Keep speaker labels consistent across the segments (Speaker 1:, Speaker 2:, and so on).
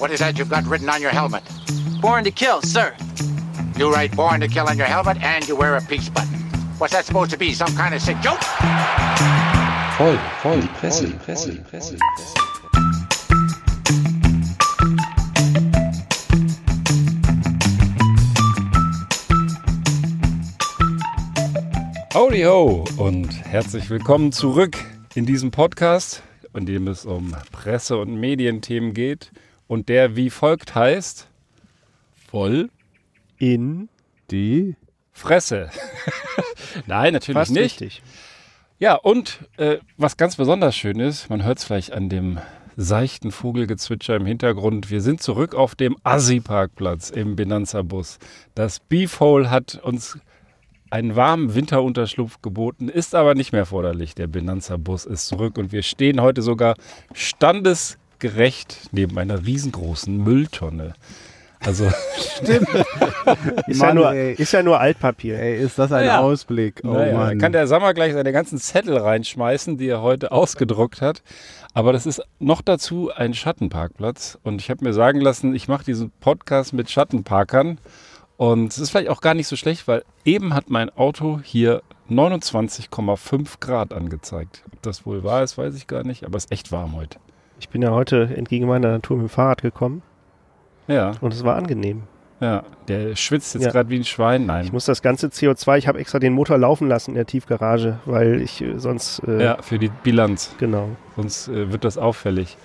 Speaker 1: What is that you've got written on your helmet?
Speaker 2: Born to kill, sir.
Speaker 1: You write born to kill on your helmet and you wear a peace button. What's that supposed to be? Some kind of sick joke?
Speaker 3: Voll, voll, die Presse, die Presse, die Presse, die Presse.
Speaker 4: Howdy ho und herzlich willkommen zurück in diesem Podcast, in dem es um Presse- und Medienthemen geht und der wie folgt heißt Voll
Speaker 5: In
Speaker 4: die Fresse. Nein, natürlich
Speaker 5: fast
Speaker 4: nicht.
Speaker 5: richtig.
Speaker 4: Ja, und äh, was ganz besonders schön ist, man hört es vielleicht an dem seichten Vogelgezwitscher im Hintergrund. Wir sind zurück auf dem Assi-Parkplatz im Benanza-Bus. Das Beefhole hat uns einen warmen Winterunterschlupf geboten, ist aber nicht mehr erforderlich. Der Benanza-Bus ist zurück und wir stehen heute sogar standesgerecht neben einer riesengroßen Mülltonne. Also
Speaker 5: Ist, ja
Speaker 6: Mann,
Speaker 5: nur,
Speaker 6: ey.
Speaker 5: ist ja nur Altpapier.
Speaker 6: Ey, ist das ein
Speaker 4: Ja.
Speaker 6: Ausblick? Oh
Speaker 4: Naja, da
Speaker 6: Mann.
Speaker 4: kann der Sammer gleich seine ganzen Zettel reinschmeißen, die er heute ausgedruckt hat. Aber das ist noch dazu ein Schattenparkplatz. Und ich habe mir sagen lassen, ich mache diesen Podcast mit Schattenparkern. Und es ist vielleicht auch gar nicht so schlecht, weil eben hat mein Auto hier 29,5 Grad angezeigt. Ob das wohl wahr ist, weiß ich gar nicht. Aber es ist echt warm heute.
Speaker 5: Ich bin ja heute entgegen meiner Natur mit dem Fahrrad gekommen
Speaker 4: Ja,
Speaker 5: und es war angenehm.
Speaker 4: ja. Der schwitzt jetzt
Speaker 5: Ja.
Speaker 4: gerade wie ein Schwein. Nein.
Speaker 5: Ich muss das ganze CO2, ich habe extra den Motor laufen lassen in der Tiefgarage, weil ich äh, sonst, äh,
Speaker 4: ja, für die Bilanz.
Speaker 5: genau.
Speaker 4: Sonst äh, wird das auffällig.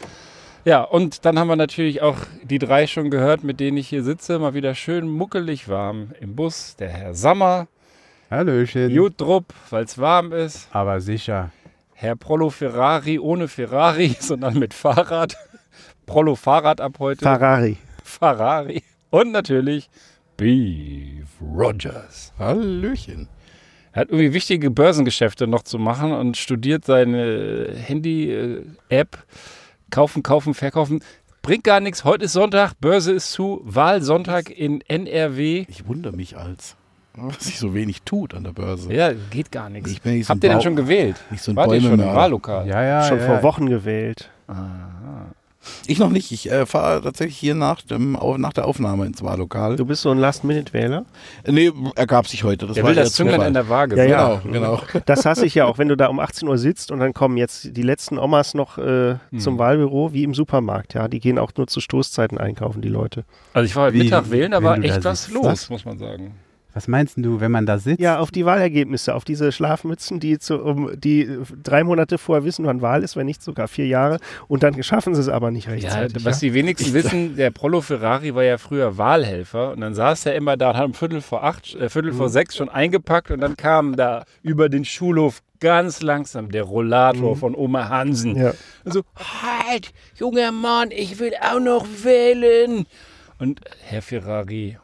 Speaker 4: Ja, und dann haben wir natürlich auch die drei schon gehört, mit denen ich hier sitze. Mal wieder schön muckelig warm im Bus. Der Herr Sammer,
Speaker 6: Hallöchen.
Speaker 4: Jutrup, weil es warm ist.
Speaker 6: Aber sicher.
Speaker 4: Herr Prollo Ferrari ohne Ferrari, sondern mit Fahrrad. Prollo Fahrrad ab heute.
Speaker 5: Ferrari.
Speaker 4: Ferrari. Und natürlich Beef Rogers.
Speaker 7: Hallöchen.
Speaker 4: Er hat irgendwie wichtige Börsengeschäfte noch zu machen und studiert seine Handy-App. Kaufen, kaufen, verkaufen. Bringt gar nichts. Heute ist Sonntag, Börse ist zu, Wahlsonntag in NRW.
Speaker 7: Ich wundere mich als, was sich so wenig tut an der Börse.
Speaker 4: Ja, geht gar nichts.
Speaker 7: Ich bin nicht so
Speaker 4: Habt ihr denn schon gewählt?
Speaker 7: Nicht so ein
Speaker 4: Wart ihr schon im Wahllokal?
Speaker 6: Ja, ja.
Speaker 5: Schon
Speaker 6: ja,
Speaker 5: vor
Speaker 6: ja.
Speaker 5: Wochen gewählt.
Speaker 7: Ich noch nicht. Ich äh, fahre tatsächlich hier nach, dem, nach der Aufnahme ins Wahllokal.
Speaker 5: Du bist so ein Last-Minute-Wähler.
Speaker 7: Äh, nee, ergab sich heute. Das
Speaker 4: Der
Speaker 7: war
Speaker 4: will das Zünglein in der Waage.
Speaker 5: Ja, ja.
Speaker 7: Genau, genau.
Speaker 5: Das hasse ich ja auch, wenn du da um 18 Uhr sitzt und dann kommen jetzt die letzten Omas noch äh,
Speaker 4: Hm.
Speaker 5: zum Wahlbüro, wie im Supermarkt. Ja, die gehen auch nur zu Stoßzeiten einkaufen, die Leute.
Speaker 4: Also ich war heute Mittag wählen, da war echt was los,
Speaker 6: was?
Speaker 4: muss man sagen.
Speaker 6: Was meinst du, wenn man da sitzt?
Speaker 5: Ja, auf die Wahlergebnisse, auf diese Schlafmützen, die, zu, um, die drei Monate vorher wissen, wann Wahl ist, wenn nicht sogar vier Jahre. Und dann schaffen sie es aber nicht
Speaker 4: Ja,
Speaker 5: rechtzeitig.
Speaker 4: was die wenigsten wissen, der Prollo Ferrari war ja früher Wahlhelfer und dann saß er immer da und hat um Viertel vor acht, äh, Viertel
Speaker 5: Mhm.
Speaker 4: vor sechs schon eingepackt und dann kam da über den Schulhof ganz langsam der Rollator von Oma Hansen.
Speaker 5: Mhm. Ja.
Speaker 4: Und so, halt, junger Mann, ich will auch noch wählen. Und Herr Ferrari,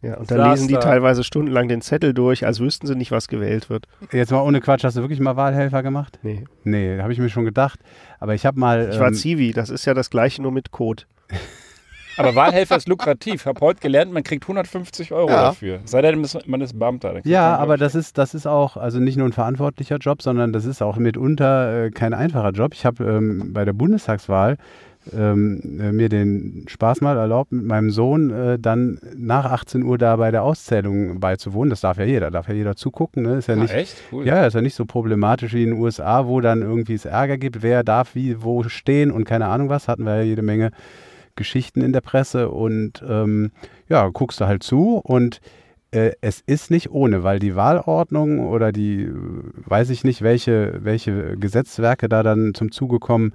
Speaker 5: Ja, und dann lesen die
Speaker 4: da.
Speaker 5: teilweise stundenlang den Zettel durch, als wüssten sie nicht, was gewählt wird.
Speaker 6: Jetzt mal ohne Quatsch, hast du wirklich mal Wahlhelfer gemacht?
Speaker 5: Nee.
Speaker 6: Nee, habe ich mir schon gedacht. Aber ich habe mal.
Speaker 5: Ich war
Speaker 6: ähm,
Speaker 5: Zivi, das ist ja das gleiche nur mit Code.
Speaker 4: aber Wahlhelfer ist lukrativ. Hab heute gelernt, man kriegt 150 Euro
Speaker 7: Ja.
Speaker 4: dafür. Sei denn, man ist Beamter.
Speaker 6: Ja, aber das ist, das ist auch, also nicht nur ein verantwortlicher Job, sondern das ist auch mitunter äh, kein einfacher Job. Ich habe ähm, bei der Bundestagswahl ähm, äh, mir den Spaß mal erlaubt, mit meinem Sohn äh, dann nach 18 Uhr da bei der Auszählung beizuwohnen. Das darf ja jeder, darf ja jeder zugucken. Ne? Ist ja
Speaker 4: ich.
Speaker 6: nicht,
Speaker 4: Ah, echt? Cool.
Speaker 6: ja, ist ja nicht so problematisch wie in den USA, wo dann irgendwie es Ärger gibt, wer darf wie wo stehen und keine Ahnung was. Hatten wir ja jede Menge Geschichten in der Presse und ähm, ja, guckst du halt zu und äh, es ist nicht ohne, weil die Wahlordnung oder die, äh, weiß ich nicht, welche, welche Gesetzwerke da dann zum Zuge kommen,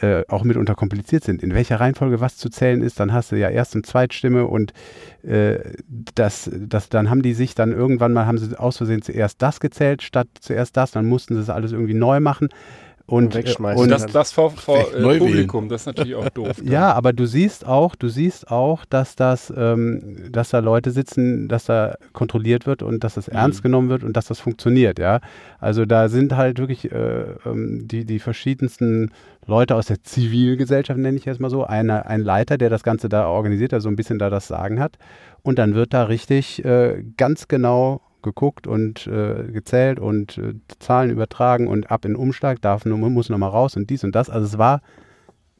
Speaker 6: äh, auch mitunter kompliziert sind. In welcher Reihenfolge was zu zählen ist, dann hast du ja Erst- und Zweitstimme und äh, das, das, dann haben die sich dann irgendwann mal, haben sie aus Versehen zuerst das gezählt, statt zuerst das, dann mussten sie das alles irgendwie neu machen. Und,
Speaker 5: Wegschmeißen.
Speaker 4: Und das, das vor, vor äh. Publikum, das ist natürlich auch doof.
Speaker 6: ja, aber du siehst auch, du siehst auch, dass das, ähm, dass da Leute sitzen, dass da kontrolliert wird und dass das ernst genommen wird und dass das funktioniert, ja. Also da sind halt wirklich äh, ähm, die, die verschiedensten Leute aus der Zivilgesellschaft, nenne ich jetzt mal so, eine, ein Leiter, der das Ganze da organisiert, der so ein bisschen da das Sagen hat. Und dann wird da richtig äh, ganz genau geguckt und äh, gezählt und äh, Zahlen übertragen und ab in den Umschlag, darf nur, muss nochmal raus und dies und das. Also es war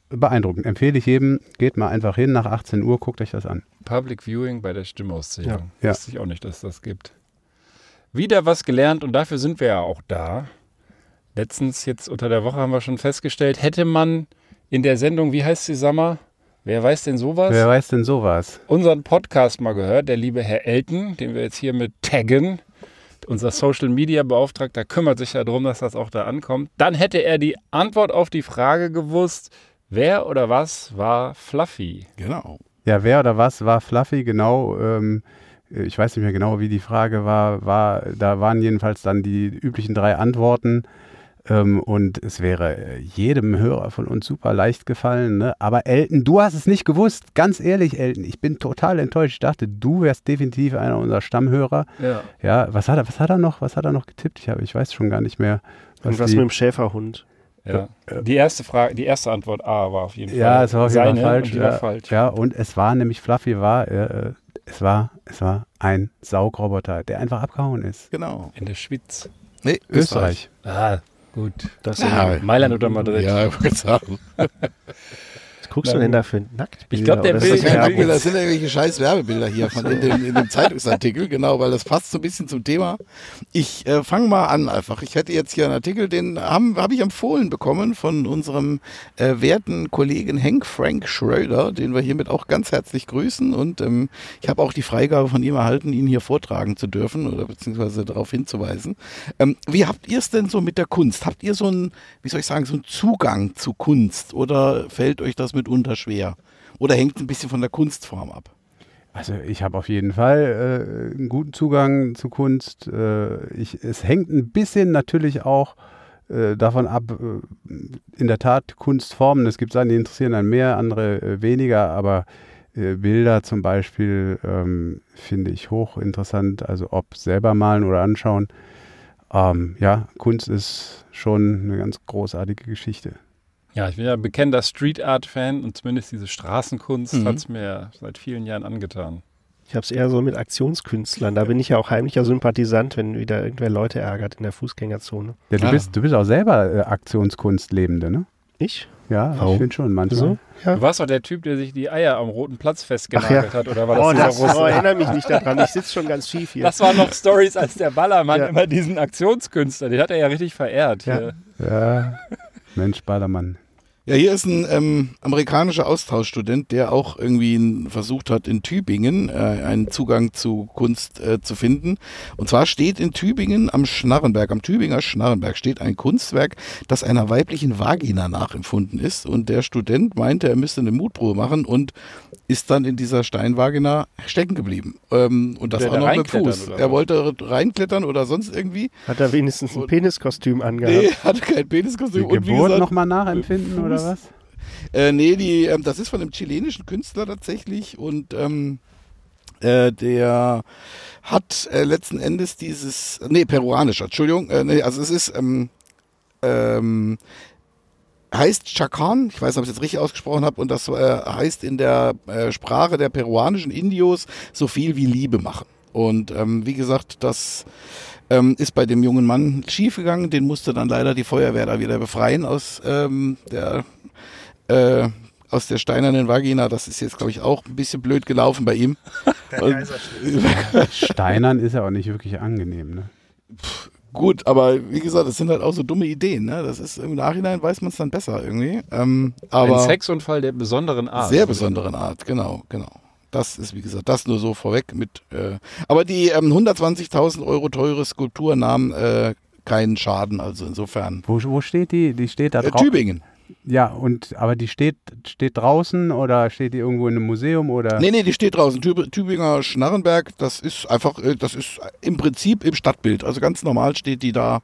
Speaker 6: beeindruckend. Empfehle ich jedem, geht mal einfach hin nach 18 Uhr, guckt euch das an.
Speaker 4: Public Viewing bei der Stimmauszählung.
Speaker 6: Ja.
Speaker 4: Wusste ich auch nicht, dass das gibt. Wieder was gelernt und dafür sind wir ja auch da. Letztens, jetzt unter der Woche haben wir schon festgestellt, hätte man in der Sendung, wie heißt sie, Sammer? Wer weiß denn sowas?
Speaker 6: Wer weiß denn sowas?
Speaker 4: unseren Podcast mal gehört, der liebe Herr Elton, den wir jetzt hier mit taggen, unser Social Media Beauftragter kümmert sich ja darum, dass das auch da ankommt, dann hätte er die Antwort auf die Frage gewusst, wer oder was war Fluffy?
Speaker 7: Genau.
Speaker 6: Ja, wer oder was war Fluffy? Genau. Ähm, ich weiß nicht mehr genau, wie die Frage war. war da waren jedenfalls dann die üblichen drei Antworten. Ähm, und es wäre äh, jedem Hörer von uns super leicht gefallen. Ne? Aber Elton, du hast es nicht gewusst. Ganz ehrlich, Elton, ich bin total enttäuscht. Ich dachte, du wärst definitiv einer unserer Stammhörer.
Speaker 4: Ja.
Speaker 6: Ja, was hat er, was hat er noch? Was hat er noch getippt? Ich, hab, ich weiß schon gar nicht mehr. Was
Speaker 5: Irgendwas
Speaker 6: die,
Speaker 5: mit dem Schäferhund.
Speaker 4: ja. Die erste Frage, die erste Antwort A war auf jeden Fall.
Speaker 6: ja, es war auf jeden Fall falsch.
Speaker 4: Und
Speaker 6: ja,
Speaker 4: falsch.
Speaker 6: ja, und es war nämlich Fluffy war, äh, es war, es war ein Saugroboter, der einfach abgehauen ist.
Speaker 7: Genau.
Speaker 4: In der Schweiz.
Speaker 7: Nee,
Speaker 6: Österreich.
Speaker 4: Ah, gut.
Speaker 5: Das
Speaker 7: Ja,
Speaker 4: Mailand oder Madrid.
Speaker 7: Ja, ich wollte sagen.
Speaker 5: Guckst du denn da für Nacktbilder?
Speaker 4: Ich glaub, der will-
Speaker 5: ist das
Speaker 4: will-
Speaker 7: das sind irgendwelche scheiß Werbebilder hier von in dem, in dem Zeitungsartikel, genau, weil das passt so ein bisschen zum Thema. Ich äh, fange mal an einfach. Ich hätte jetzt hier einen Artikel, den habe hab ich empfohlen bekommen von unserem äh, werten Kollegen Henk Frank Schröder, den wir hiermit auch ganz herzlich grüßen. Und ähm, ich habe auch die Freigabe von ihm erhalten, ihn hier vortragen zu dürfen oder beziehungsweise darauf hinzuweisen. Ähm, wie habt ihr es denn so mit der Kunst? Habt ihr so einen, wie soll ich sagen, so einen Zugang zu Kunst oder fällt euch das mitunter schwer? Oder hängt es ein bisschen von der Kunstform ab?
Speaker 6: Also ich habe auf jeden Fall äh, einen guten Zugang zu Kunst. Äh, ich, es hängt ein bisschen natürlich auch äh, davon ab, äh, in der Tat Kunstformen. Es gibt Sachen, die interessieren einen mehr, andere äh, weniger, aber äh, Bilder zum Beispiel ähm, finde ich hochinteressant, also ob selber malen oder anschauen. Ähm, ja, Kunst ist schon eine ganz großartige Geschichte.
Speaker 4: Ja, ich bin ja bekennender Street Art Fan und zumindest diese Straßenkunst
Speaker 7: Mhm.
Speaker 4: hat es mir seit vielen Jahren angetan.
Speaker 5: Ich habe es eher so mit Aktionskünstlern. Da bin ich ja auch heimlicher Sympathisant, wenn wieder irgendwer Leute ärgert in der Fußgängerzone.
Speaker 6: Ja, du,
Speaker 7: Ah.
Speaker 6: bist, du bist auch selber äh, Aktionskunstlebende, ne?
Speaker 5: Ich?
Speaker 6: Ja,
Speaker 5: Warum?
Speaker 6: ich finde schon manchmal.
Speaker 5: So? Ja.
Speaker 4: Du warst doch der Typ, der sich die Eier am roten Platz festgenagelt
Speaker 5: ja.
Speaker 4: hat, oder war das
Speaker 5: Oh, das,
Speaker 4: Russe?
Speaker 5: oh, erinnere mich nicht daran. Ich sitze schon ganz schief hier.
Speaker 4: Das waren noch Stories, als der Ballermann
Speaker 5: Ja.
Speaker 4: immer diesen Aktionskünstler, den hat er ja richtig verehrt.
Speaker 5: Ja.
Speaker 4: Hier.
Speaker 6: Ja, Mensch, Ballermann.
Speaker 7: Ja, hier ist ein ähm, amerikanischer Austauschstudent, der auch irgendwie versucht hat, in Tübingen äh, einen Zugang zu Kunst äh, zu finden. Und zwar steht in Tübingen am Schnarrenberg, am Tübinger Schnarrenberg, steht ein Kunstwerk, das einer weiblichen Vagina nachempfunden ist. Und der Student meinte, er müsste eine Mutprobe machen und ist dann in dieser Steinvagina stecken geblieben. Ähm, und das auch noch mit Fuß. Er wollte reinklettern oder sonst irgendwie.
Speaker 5: Hat er wenigstens ein Peniskostüm angehabt?
Speaker 7: Nee, hatte kein
Speaker 6: Die
Speaker 7: Peniskostüm. Und wie
Speaker 6: Geburt nochmal nachempfinden oder
Speaker 7: Fuß.
Speaker 6: was?
Speaker 7: Äh, nee, die, ähm, das ist von einem chilenischen Künstler tatsächlich und ähm, äh, der hat äh, letzten Endes dieses, nee, peruanischer, Entschuldigung, äh, nee, also es ist, ähm, ähm, heißt Chacan, ich weiß nicht, ob ich es jetzt richtig ausgesprochen habe, und das äh, heißt in der äh, Sprache der peruanischen Indios so viel wie Liebe machen. Und ähm, wie gesagt, das ähm, ist bei dem jungen Mann schiefgegangen, den musste dann leider die Feuerwehr da wieder befreien aus ähm, der äh, aus der steinernen Vagina. Das ist jetzt, glaube ich, auch ein bisschen blöd gelaufen bei ihm. Und,
Speaker 6: Steinern ist ja auch nicht wirklich angenehm. Ne?
Speaker 7: gut, aber wie gesagt, das sind halt auch so dumme Ideen. Ne? Das ist im Nachhinein weiß man es dann besser irgendwie. Ähm, aber
Speaker 4: Ein Sexunfall der besonderen Art.
Speaker 7: sehr besonderen Art, genau, genau. Das ist, wie gesagt, das nur so vorweg mit. Äh, aber die ähm, 120.000 Euro teure Skulptur nahm äh, keinen Schaden, also insofern.
Speaker 6: Wo, wo steht die? Die steht da
Speaker 7: Äh,
Speaker 6: draußen.
Speaker 7: Tübingen.
Speaker 6: Ja, und aber die steht, steht draußen oder steht die irgendwo in einem Museum oder?
Speaker 7: Nee, nee, die steht draußen. Tüb Tübinger Schnarrenberg, das ist einfach, äh, das ist im Prinzip im Stadtbild. Also ganz normal steht die da.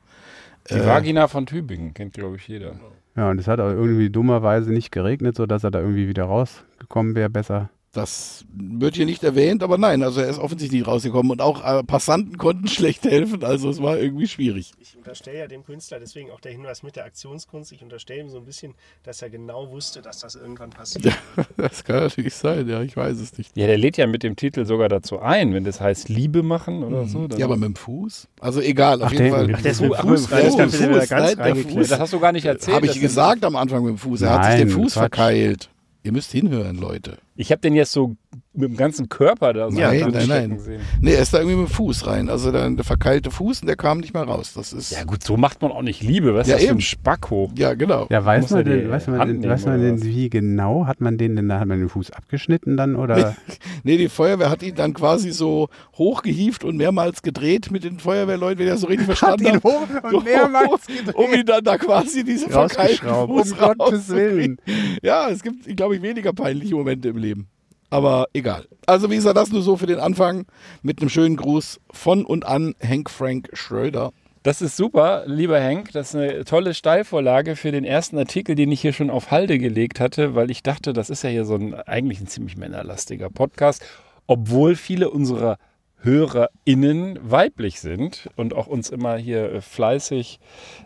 Speaker 4: Die
Speaker 7: Äh,
Speaker 4: Vagina von Tübingen kennt, glaube ich, jeder.
Speaker 6: Ja, und es hat auch irgendwie dummerweise nicht geregnet, sodass er da irgendwie wieder rausgekommen wäre, besser.
Speaker 7: Das wird hier nicht erwähnt, aber nein, also er ist offensichtlich nicht rausgekommen und auch äh, Passanten konnten schlecht helfen, also es war irgendwie schwierig.
Speaker 5: Ich unterstelle ja dem Künstler, deswegen auch der Hinweis mit der Aktionskunst, ich unterstelle ihm so ein bisschen, dass er genau wusste, dass das irgendwann passiert.
Speaker 7: Das kann natürlich sein, ja, ich weiß es nicht.
Speaker 4: Ja, der lädt ja mit dem Titel sogar dazu ein, wenn das heißt Liebe machen oder so. dann-
Speaker 7: Ja, aber mit dem Fuß? Also egal, auf
Speaker 6: Ach,
Speaker 7: jeden
Speaker 6: der-
Speaker 7: Fall.
Speaker 6: Ach,
Speaker 5: Der ist mit dem Fuß
Speaker 4: dem
Speaker 5: rein,
Speaker 7: Fuß, Fuß,
Speaker 5: ganz
Speaker 7: nein. Fuß.
Speaker 4: das hast du gar nicht erzählt.
Speaker 7: Habe ich gesagt am Anfang mit dem Fuß. Er hat sich den
Speaker 6: Nein,
Speaker 7: Fuß
Speaker 6: Quatsch.
Speaker 7: verkeilt. Ihr müsst hinhören, Leute.
Speaker 4: Ich habe den jetzt so mit dem ganzen Körper da so
Speaker 7: Nein,
Speaker 4: drin
Speaker 7: nein,
Speaker 4: stecken
Speaker 7: nein.
Speaker 4: sehen.
Speaker 7: Nee, er ist da irgendwie mit dem Fuß rein. Also der, der verkeilte Fuß und der kam nicht mehr raus. Das ist.
Speaker 4: Ja gut, so macht man auch nicht Liebe. Was ist
Speaker 7: Ja,
Speaker 4: das für ein
Speaker 7: eben.
Speaker 4: Spacko?
Speaker 7: Ja, genau.
Speaker 6: Ja, weiß
Speaker 4: Muss
Speaker 6: man,
Speaker 4: er
Speaker 6: denn, weiß man,
Speaker 4: nehmen
Speaker 6: weiß man
Speaker 4: was?
Speaker 6: wie genau? Hat man den denn, da hat man den Fuß abgeschnitten dann oder?
Speaker 7: Nee, die Feuerwehr hat ihn dann quasi so hochgehieft und mehrmals gedreht mit den Feuerwehrleuten, wenn das so richtig verstanden habe.
Speaker 6: hoch und mehrmals
Speaker 7: Um ihn dann da quasi diese verkeilten. Fuß
Speaker 6: Um Gottes. Willen.
Speaker 7: Ja, es gibt, glaube ich, weniger peinliche Momente im Leben. Aber egal. Also wie gesagt, das nur so für den Anfang mit einem schönen Gruß von und an Henk Frank Schröder.
Speaker 4: Das ist super, lieber Henk. Das ist eine tolle Steilvorlage für den ersten Artikel, den ich hier schon auf Halde gelegt hatte, weil ich dachte, das ist ja hier so ein eigentlich ein ziemlich männerlastiger Podcast, obwohl viele unserer HörerInnen weiblich sind und auch uns immer hier äh, fleißig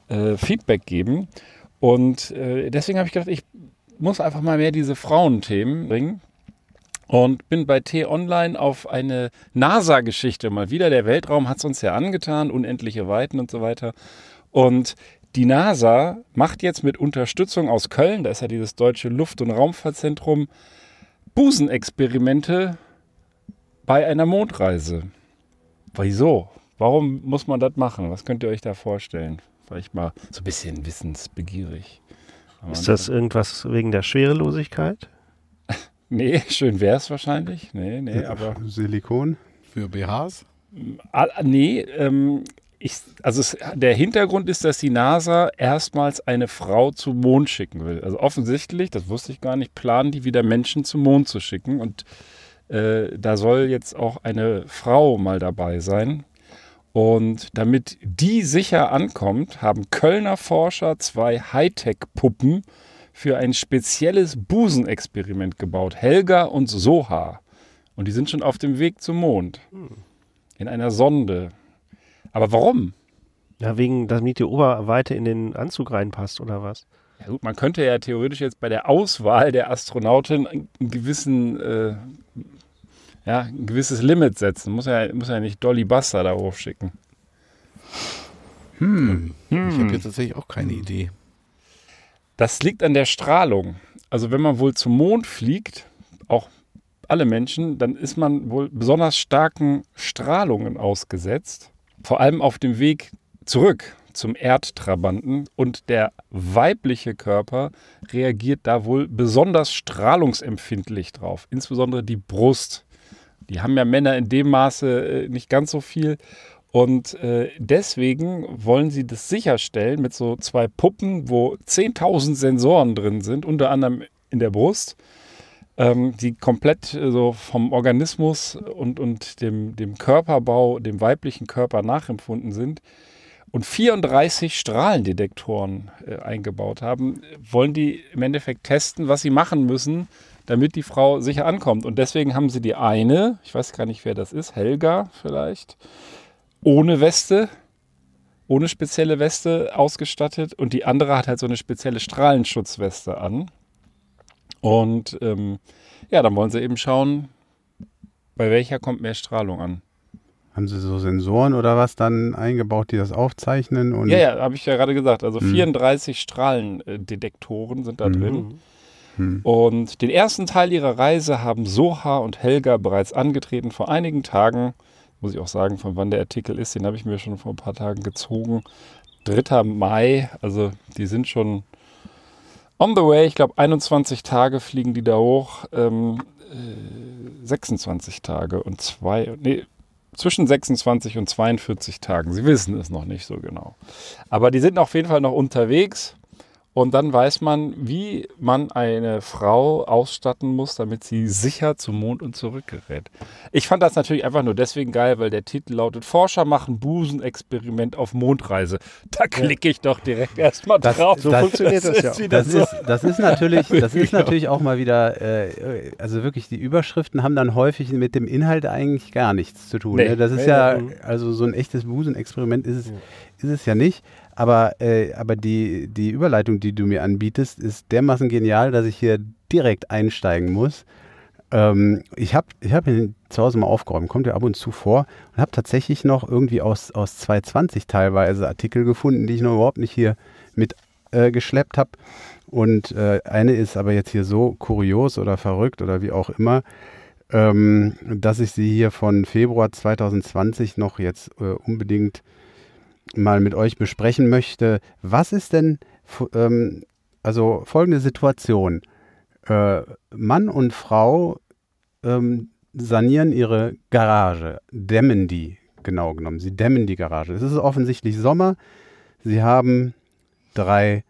Speaker 4: äh, Feedback geben. Und äh, deswegen habe ich gedacht, ich muss einfach mal mehr diese Frauenthemen bringen. Und bin bei T-Online auf eine NASA-Geschichte mal wieder. Der Weltraum hat es uns ja angetan, unendliche Weiten und so weiter. Und die NASA macht jetzt mit Unterstützung aus Köln, da ist ja dieses deutsche Luft- und Raumfahrtzentrum, Busenexperimente bei einer Mondreise. Wieso? Warum muss man das machen? Was könnt ihr euch da vorstellen? Vielleicht mal so ein bisschen wissensbegierig.
Speaker 5: Ist das irgendwas wegen der Schwerelosigkeit?
Speaker 4: Nee, schön wäre es wahrscheinlich. Nee, nee, aber.
Speaker 6: Silikon?
Speaker 7: Für BHs?
Speaker 4: Nee, ähm, ich, also es, der Hintergrund ist, dass die NASA erstmals eine Frau zum Mond schicken will. Also offensichtlich, das wusste ich gar nicht, planen die wieder Menschen zum Mond zu schicken. Und äh, da soll jetzt auch eine Frau mal dabei sein. Und damit die sicher ankommt, haben Kölner Forscher zwei Hightech-Puppen für ein spezielles Busenexperiment gebaut. Helga und Soha. Und die sind schon auf dem Weg zum Mond. In einer Sonde. Aber warum?
Speaker 5: Ja, wegen, damit die Oberweite in den Anzug reinpasst oder was?
Speaker 4: Ja gut, man könnte ja theoretisch jetzt bei der Auswahl der Astronautin einen gewissen, äh, ja, ein gewisses Limit setzen. Muss ja, muss ja nicht Dolly Buster da hochschicken.
Speaker 7: Ich habe jetzt tatsächlich auch keine Idee.
Speaker 4: Das liegt an der Strahlung. Also wenn man wohl zum Mond fliegt, auch alle Menschen, dann ist man wohl besonders starken Strahlungen ausgesetzt. Vor allem auf dem Weg zurück zum Erdtrabanten. Und der weibliche Körper reagiert da wohl besonders strahlungsempfindlich drauf. Insbesondere die Brust. Die haben ja Männer in dem Maße äh, nicht ganz so viel. Und äh, deswegen wollen sie das sicherstellen mit so zwei Puppen, wo 10.000 Sensoren drin sind, unter anderem in der Brust, ähm, die komplett äh, so vom Organismus und, und dem, dem Körperbau, dem weiblichen Körper nachempfunden sind und 34 Strahlendetektoren äh, eingebaut haben, wollen die im Endeffekt testen, was sie machen müssen, damit die Frau sicher ankommt. Und deswegen haben sie die eine, ich weiß gar nicht, wer das ist, Helga vielleicht, ohne Weste, ohne spezielle Weste ausgestattet und die andere hat halt so eine spezielle Strahlenschutzweste an. Und ähm, ja, dann wollen sie eben schauen, bei welcher kommt mehr Strahlung an.
Speaker 6: Haben sie so Sensoren oder was dann eingebaut, die das aufzeichnen? Und
Speaker 4: Ja, ja, habe ich ja gerade gesagt. Also
Speaker 6: Mhm.
Speaker 4: 34 Strahlendetektoren sind da drin. Und den ersten Teil ihrer Reise haben Soha und Helga bereits angetreten vor einigen Tagen. Muss ich auch sagen, von wann der Artikel ist, den habe ich mir schon vor ein paar Tagen gezogen. 3. Mai, also die sind schon on the way. Ich glaube, 21 Tage fliegen die da hoch. Ähm, äh, 26 Tage und zwei, nee, zwischen 26 und 42 Tagen. Sie wissen es noch nicht so genau. Aber die sind auf jeden Fall noch unterwegs. Und dann weiß man, wie man eine Frau ausstatten muss, damit sie sicher zum Mond und zurück gerät. Ich fand das natürlich einfach nur deswegen geil, weil der Titel lautet Forscher machen Busenexperiment auf Mondreise. Da klicke ich doch direkt erstmal
Speaker 6: Das-
Speaker 4: drauf.
Speaker 5: So funktioniert das ja.
Speaker 4: ist wieder
Speaker 6: Das
Speaker 4: so.
Speaker 6: ist, das ist natürlich, das ist natürlich auch mal wieder, äh, also wirklich die Überschriften haben dann häufig mit dem Inhalt eigentlich gar nichts zu tun.
Speaker 4: Nee.
Speaker 6: Ne? Das ist ja, also so ein echtes Busenexperiment ist es, ist es ja nicht. Aber, äh, aber die, die Überleitung, die du mir anbietest, ist dermaßen genial, dass ich hier direkt einsteigen muss. Ähm, ich habe ich hab ihn zu Hause mal aufgeräumt, kommt ja ab und zu vor und habe tatsächlich noch irgendwie aus, aus 220 teilweise Artikel gefunden, die ich noch überhaupt nicht hier mit äh, geschleppt habe. Und äh, eine ist aber jetzt hier so kurios oder verrückt oder wie auch immer, ähm, dass ich sie hier von Februar 2020 noch jetzt äh, unbedingt mal mit euch besprechen möchte. Was ist denn, ähm, also folgende Situation. Äh, Mann und Frau ähm, sanieren ihre Garage, dämmen die, genau genommen. Sie dämmen die Garage. Es ist offensichtlich Sommer. Sie haben drei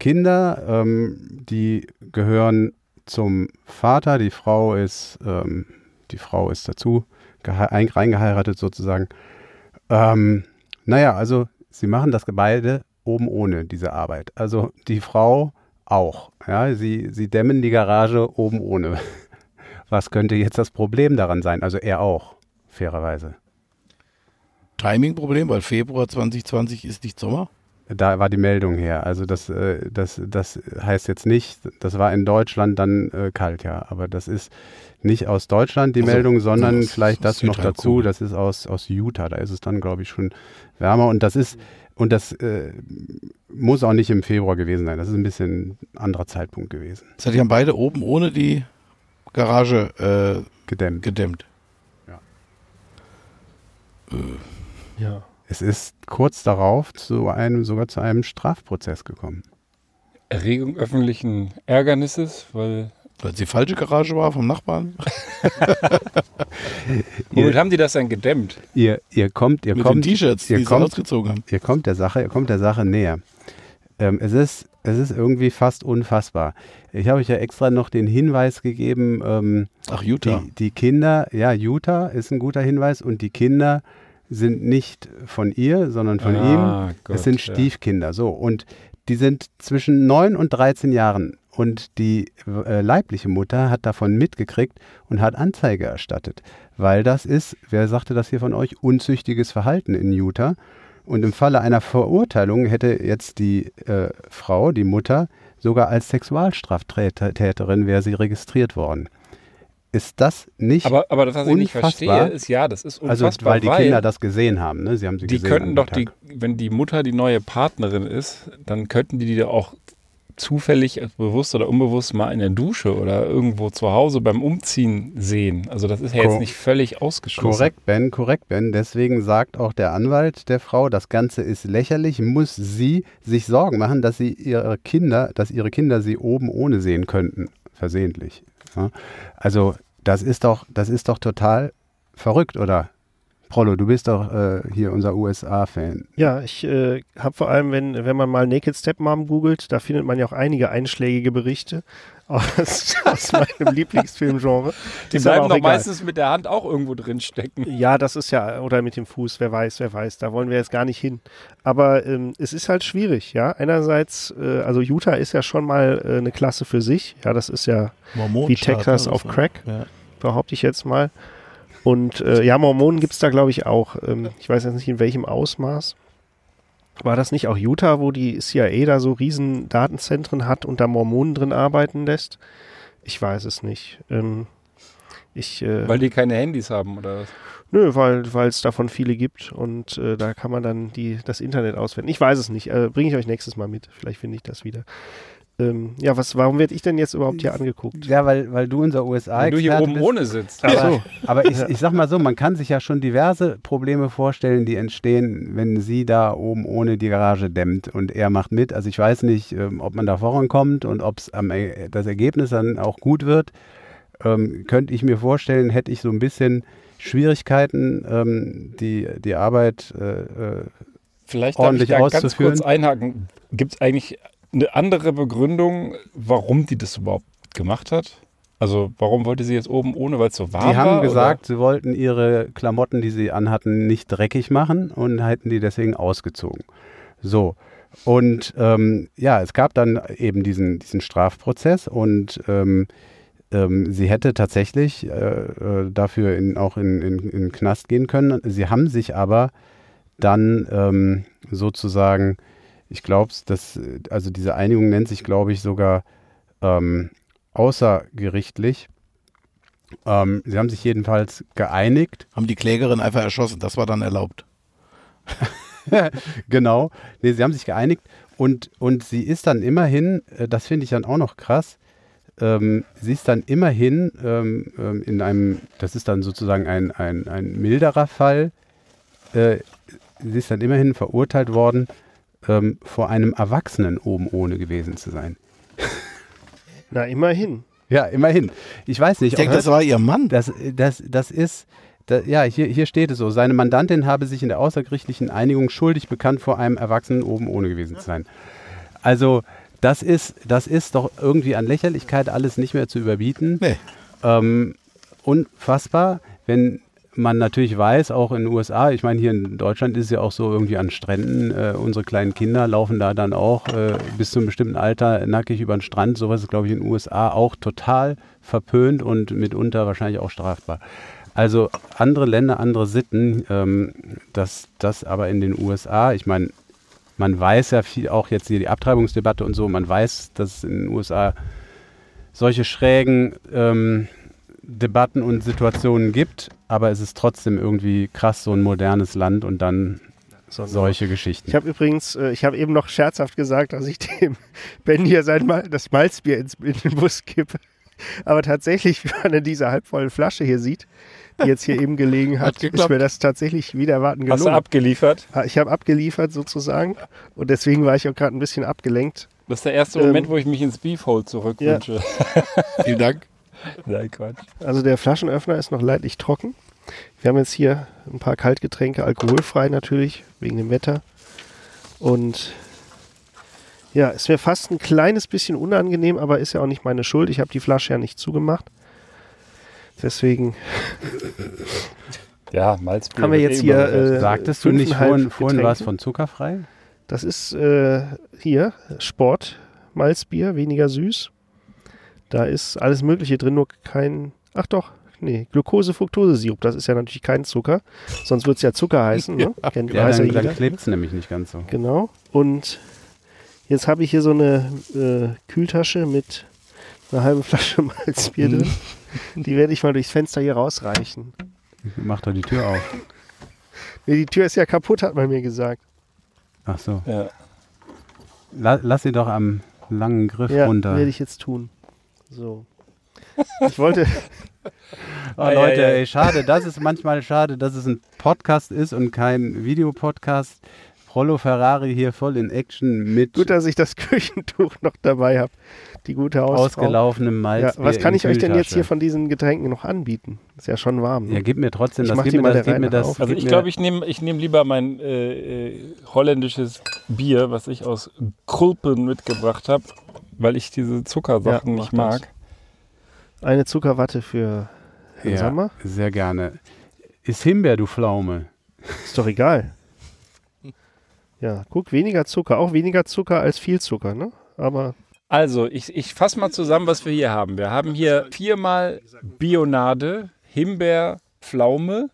Speaker 6: Kinder, ähm, die gehören zum Vater. Die Frau ist, ähm, die Frau ist dazu gehe- ein- reingeheiratet sozusagen. Ähm, naja, also sie machen das beide oben ohne diese Arbeit. Also die Frau auch. Ja, sie, sie dämmen die Garage oben ohne. Was könnte jetzt das Problem daran sein? Also er auch, fairerweise.
Speaker 7: Timing-Problem, weil Februar 2020 ist nicht Sommer.
Speaker 6: Da war die Meldung her. Also das, äh, das, das heißt jetzt nicht, das war in Deutschland dann äh, kalt, ja. Aber das ist nicht aus Deutschland die
Speaker 7: Also,
Speaker 6: Meldung, sondern
Speaker 7: aus-
Speaker 6: vielleicht das noch dazu. Das ist aus, aus Utah. Da ist es dann, glaube ich, schon wärmer. Und das ist, und das äh, muss auch nicht im Februar gewesen sein. Das ist ein bisschen ein anderer Zeitpunkt gewesen.
Speaker 7: Das heißt, die haben beide oben ohne die Garage äh,
Speaker 6: Gedämmt.
Speaker 7: gedämmt.
Speaker 5: Ja.
Speaker 6: Es ist kurz darauf zu einem, sogar zu einem Strafprozess gekommen.
Speaker 4: Erregung öffentlichen Ärgernisses, weil
Speaker 7: Weil es die falsche Garage war vom Nachbarn.
Speaker 4: womit haben die das denn gedämmt?
Speaker 6: Ihr, ihr kommt, ihr
Speaker 7: Mit
Speaker 6: kommt,
Speaker 7: den T-Shirts,
Speaker 6: ihr
Speaker 7: die sie
Speaker 6: kommt,
Speaker 7: ausgezogen haben.
Speaker 6: ihr kommt der Sache, ihr kommt der Sache näher. Ähm, es, ist, es ist irgendwie fast unfassbar. Ich habe euch ja extra noch den Hinweis gegeben, ähm,
Speaker 7: Ach, Utah.
Speaker 6: die, die Kinder, ja, Utah ist ein guter Hinweis und die Kinder sind nicht von ihr, sondern von
Speaker 4: Ah,
Speaker 6: ihm.
Speaker 4: Gott,
Speaker 6: es sind
Speaker 4: ja.
Speaker 6: Stiefkinder, so. Und die sind zwischen 9 und 13 Jahren. Und die äh, leibliche Mutter hat davon mitgekriegt und hat Anzeige erstattet. Weil das ist, wer sagte das hier von euch, unzüchtiges Verhalten in Utah. Und im Falle einer Verurteilung hätte jetzt die äh, Frau, die Mutter, sogar als Sexualstraftäterin wäre sie registriert worden. Ist das nicht
Speaker 4: Aber, aber das, was ich nicht
Speaker 6: Unfassbar.
Speaker 4: verstehe, ist ja, das ist
Speaker 6: also
Speaker 4: unfassbar,
Speaker 6: weil die Kinder das gesehen haben, ne? Sie haben sie
Speaker 4: die
Speaker 6: gesehen
Speaker 4: könnten
Speaker 6: an
Speaker 4: doch die, wenn die Mutter die neue Partnerin ist, dann könnten die die auch zufällig, bewusst oder unbewusst mal in der Dusche oder irgendwo zu Hause beim Umziehen sehen. Also das ist ja
Speaker 6: Ko-
Speaker 4: jetzt nicht völlig ausgeschlossen.
Speaker 6: Korrekt, Ben, korrekt, Ben. Deswegen sagt auch der Anwalt der Frau, das Ganze ist lächerlich, muss sie sich Sorgen machen, dass sie ihre Kinder, dass ihre Kinder sie oben ohne sehen könnten, versehentlich. Ja? Also das ist doch, das ist doch total verrückt, oder? Prollo, du bist doch äh, hier unser USA-Fan.
Speaker 5: Ja, ich äh, habe vor allem, wenn, wenn man mal Naked Stepmom googelt, da findet man ja auch einige einschlägige Berichte aus, aus meinem Lieblingsfilmgenre.
Speaker 4: Die bleiben
Speaker 5: auch
Speaker 4: doch
Speaker 5: egal.
Speaker 4: meistens mit der Hand auch irgendwo drin stecken.
Speaker 5: Ja, das ist ja, oder mit dem Fuß, wer weiß, wer weiß, da wollen wir jetzt gar nicht hin. Aber ähm, es ist halt schwierig, ja. Einerseits, äh, also Utah ist ja schon mal äh, eine Klasse für sich, ja, das ist ja wie Texas auf Crack,
Speaker 7: Ja.
Speaker 5: behaupte ich jetzt mal. Und äh, ja, Mormonen gibt es da, glaube ich, auch. Ähm, ich weiß jetzt nicht, in welchem Ausmaß. War das nicht auch Utah, wo die CIA da so riesen Datenzentren hat und da Mormonen drin arbeiten lässt? Ich weiß es nicht. Ähm, ich, äh,
Speaker 4: Weil die keine Handys haben oder was?
Speaker 5: Nö, weil es davon viele gibt und äh, da kann man dann die, das Internet auswerten. Ich weiß es nicht. Äh, Bringe ich euch nächstes Mal mit. Vielleicht finde ich das wieder. Ähm, ja, was, warum werde ich denn jetzt überhaupt hier angeguckt?
Speaker 6: Ja, weil, weil du unser USA
Speaker 4: Wenn du hier oben
Speaker 6: bist.
Speaker 4: ohne sitzt.
Speaker 6: Aber, aber ich, ich sag mal so, man kann sich ja schon diverse Probleme vorstellen, die entstehen, wenn sie da oben ohne die Garage dämmt und er macht mit. Also ich weiß nicht, ähm, ob man da vorankommt und ob das Ergebnis dann auch gut wird. Ähm, könnte ich mir vorstellen, hätte ich so ein bisschen Schwierigkeiten, ähm, die, die Arbeit äh, äh,
Speaker 4: Vielleicht darf ich
Speaker 6: ordentlich
Speaker 4: da ganz
Speaker 6: auszuführen.
Speaker 4: kurz einhaken. Gibt es eigentlich eine andere Begründung, warum die das überhaupt gemacht hat? Also warum wollte sie jetzt oben ohne, weil es so warm
Speaker 6: Die
Speaker 4: war?
Speaker 6: haben
Speaker 4: oder?
Speaker 6: gesagt, sie wollten ihre Klamotten, die sie anhatten, nicht dreckig machen und hätten die deswegen ausgezogen. So. Und ähm, ja, es gab dann eben diesen, diesen Strafprozess und ähm, ähm, sie hätte tatsächlich äh, äh, dafür in, auch in, in, in den Knast gehen können. Sie haben sich aber dann ähm, sozusagen, ich glaube, dass also diese Einigung nennt sich, glaube ich, sogar ähm, außergerichtlich. Ähm, sie haben sich jedenfalls geeinigt.
Speaker 7: Haben die Klägerin einfach erschossen. Das war dann erlaubt.
Speaker 6: genau. Nee, sie haben sich geeinigt und, und sie ist dann immerhin, äh, das finde ich dann auch noch krass, ähm, sie ist dann immerhin ähm, ähm, in einem, das ist dann sozusagen ein, ein, ein milderer Fall, äh, sie ist dann immerhin verurteilt worden, ähm, vor einem Erwachsenen oben ohne gewesen zu sein.
Speaker 5: Na, immerhin.
Speaker 6: Ja, immerhin. Ich weiß nicht,
Speaker 7: Ich denke, das war ihr Mann.
Speaker 6: Das, das, das ist, da, ja, hier, hier steht es so. Seine Mandantin habe sich in der außergerichtlichen Einigung schuldig bekannt, vor einem Erwachsenen oben ohne gewesen zu sein. Also, das ist, das ist doch irgendwie an Lächerlichkeit alles nicht mehr zu überbieten.
Speaker 7: Nee.
Speaker 6: Ähm, unfassbar, wenn man natürlich weiß, auch in den USA, ich meine, hier in Deutschland ist es ja auch so irgendwie an Stränden, äh, unsere kleinen Kinder laufen da dann auch äh, bis zu einem bestimmten Alter nackig über den Strand. Sowas ist, glaube ich, in den USA auch total verpönt und mitunter wahrscheinlich auch strafbar. Also andere Länder, andere Sitten, ähm, dass das aber in den USA, ich meine, man weiß ja viel, auch jetzt hier die Abtreibungsdebatte und so, man weiß, dass in den USA solche schrägen ähm, Debatten und Situationen gibt, aber es ist trotzdem irgendwie krass, so ein modernes Land und dann
Speaker 5: So,
Speaker 6: solche Geschichten.
Speaker 5: Ich habe übrigens, äh, ich habe eben noch scherzhaft gesagt, dass ich dem Ben hier sein Mal das Malzbier ins, in den Bus kippe. Aber tatsächlich, wenn man diese halbvolle Flasche hier sieht, die jetzt hier eben gelegen hat, ist
Speaker 7: geklappt.
Speaker 5: mir das tatsächlich wieder erwarten
Speaker 4: Hast du
Speaker 5: gelungen.
Speaker 4: abgeliefert?
Speaker 5: Ich habe abgeliefert sozusagen und deswegen war ich auch gerade ein bisschen abgelenkt.
Speaker 4: Das ist der erste
Speaker 5: Ähm,
Speaker 4: Moment, wo ich mich ins Beefhole zurückwünsche.
Speaker 7: Vielen Dank.
Speaker 4: Nein, Quatsch.
Speaker 5: Also der Flaschenöffner ist noch leidlich trocken. Wir haben jetzt hier ein paar Kaltgetränke, alkoholfrei natürlich, wegen dem Wetter. Und ja, ist mir fast ein kleines bisschen unangenehm, aber ist ja auch nicht meine Schuld. Ich habe die Flasche ja nicht zugemacht. Deswegen
Speaker 4: Ja, Malzbier.
Speaker 5: Haben wir jetzt
Speaker 4: eh
Speaker 5: hier, äh,
Speaker 6: Sagtest du nicht vorhin, vorhin was
Speaker 5: Getränke.
Speaker 6: von zuckerfrei?
Speaker 5: Das ist äh, hier Sport, Malzbier, weniger süß. Da ist alles Mögliche drin, nur kein. Ach doch, nee, Glucose-Fructose-Sirup. Das ist ja natürlich kein Zucker. Sonst würde es ja Zucker heißen. Ne? Kennt
Speaker 6: Ja,
Speaker 5: weiß ja
Speaker 6: dann,
Speaker 5: jeder.
Speaker 6: dann klebt es nämlich nicht ganz so.
Speaker 5: Genau. Und jetzt habe ich hier so eine äh, Kühltasche mit einer halben Flasche Malzbier drin. Die werde ich mal durchs Fenster hier rausreichen.
Speaker 6: Mach doch die Tür auf.
Speaker 5: Nee, die Tür ist ja kaputt, hat man mir gesagt.
Speaker 6: Ach so.
Speaker 4: Ja.
Speaker 6: La, lass sie doch am langen Griff
Speaker 5: Ja,
Speaker 6: runter.
Speaker 5: werde ich jetzt tun. So. Ich wollte,
Speaker 6: Oh, Leute, ey, schade, das ist manchmal schade, dass es ein Podcast ist und kein Videopodcast. Rollo Ferrari hier voll in Action mit
Speaker 5: gut, dass ich das Küchentuch noch dabei habe. Die gute Hausfrau.
Speaker 6: ausgelaufenem
Speaker 5: Ja,
Speaker 6: Malzbier
Speaker 5: was kann ich euch denn jetzt hier von diesen Getränken noch anbieten? Ist ja schon warm. Ne?
Speaker 6: Ja, gib mir trotzdem
Speaker 5: Ich
Speaker 6: das. Gib mir
Speaker 5: mal
Speaker 6: das,
Speaker 5: der
Speaker 6: gib mir
Speaker 5: Reihe
Speaker 6: das.
Speaker 5: auf.
Speaker 4: Also
Speaker 6: gib
Speaker 4: ich glaube, ich nehme ich nehm lieber mein äh, äh, holländisches Bier, was ich aus Krulpen mitgebracht habe, weil ich diese Zuckersachen
Speaker 5: Ja,
Speaker 4: nicht
Speaker 5: mach das.
Speaker 4: mag.
Speaker 5: Eine Zuckerwatte für Herrn
Speaker 6: ja,
Speaker 5: Sommer.
Speaker 6: sehr gerne. Ist Himbeer, du Pflaume.
Speaker 5: Ist doch egal. Ja, guck, weniger Zucker. Auch weniger Zucker als viel Zucker, ne? Aber
Speaker 4: Also, ich, ich fasse mal zusammen, was wir hier haben. Wir haben hier viermal Bionade, Himbeer, Pflaume,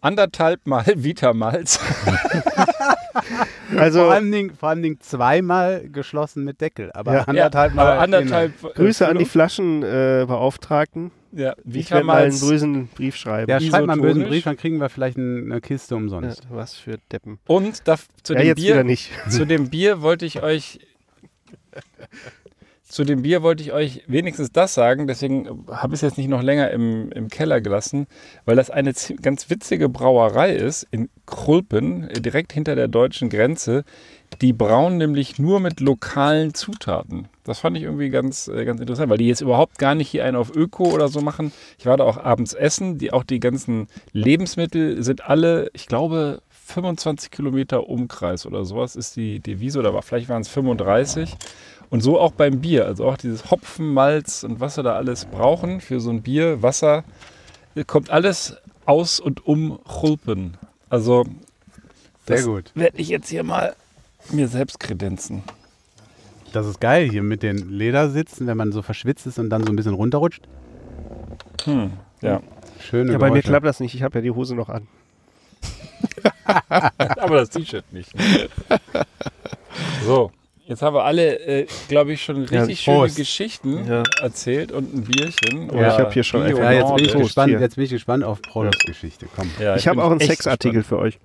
Speaker 4: anderthalb Mal Vitamalz.
Speaker 5: also
Speaker 6: vor, allem Dingen, vor allem Dingen zweimal geschlossen mit Deckel, aber
Speaker 5: Ja.
Speaker 6: anderthalb
Speaker 4: ja,
Speaker 6: Mal.
Speaker 4: aber anderthalb. äh,
Speaker 5: Grüße an die. Flaschenbeauftragten.
Speaker 4: Ja,
Speaker 5: Ich werde mal einen bösen Brief schreiben.
Speaker 6: Ja, schreib mal einen bösen. Brief, dann kriegen wir vielleicht ein- eine Kiste
Speaker 5: Ja,
Speaker 6: umsonst.
Speaker 5: was für Deppen.
Speaker 4: Und da, zu,
Speaker 5: ja,
Speaker 4: dem Bier,
Speaker 5: nicht.
Speaker 4: zu dem Bier wollte ich euch. Zu dem Bier wollte ich euch wenigstens das sagen, deswegen habe ich es jetzt nicht noch länger im, im Keller gelassen, weil das eine ganz witzige Brauerei ist in Krulpen, äh, direkt hinter der deutschen Grenze. Die brauen nämlich nur mit lokalen Zutaten. Das fand ich irgendwie ganz, äh, ganz interessant, weil die jetzt überhaupt gar nicht hier einen auf Öko oder so machen. Ich war da auch abends essen, die, auch die ganzen Lebensmittel sind alle, ich glaube, 25 Kilometer Umkreis oder sowas ist die Devise, oder vielleicht waren es 35. Und so auch beim Bier. Also auch dieses Hopfen, Malz und was wir da alles brauchen für so ein Bier, Wasser, kommt alles aus und um Chulpen. Also
Speaker 6: Sehr
Speaker 4: das
Speaker 6: gut.
Speaker 4: werde ich jetzt hier mal mir selbst kredenzen.
Speaker 6: Das ist geil hier mit den Ledersitzen, wenn man so verschwitzt ist und dann so ein bisschen runterrutscht.
Speaker 4: Ja.
Speaker 6: Schöne
Speaker 5: Ja, bei mir
Speaker 6: Geräusche.
Speaker 5: klappt das nicht. Ich habe ja die Hose noch an.
Speaker 4: Aber das T-Shirt nicht. So, jetzt haben wir alle, äh, glaube ich, schon
Speaker 5: Ja,
Speaker 4: richtig schöne
Speaker 6: Prost.
Speaker 4: Geschichten
Speaker 5: Ja.
Speaker 4: erzählt und ein Bierchen.
Speaker 5: Ja, ich hab hier schon
Speaker 4: Bio
Speaker 5: einfach-
Speaker 6: Ja, jetzt bin ich gespannt,
Speaker 5: hier.
Speaker 6: jetzt bin ich gespannt auf Prolos Geschichte. Komm.
Speaker 4: Ja,
Speaker 5: Ich habe auch einen Sexartikel für euch.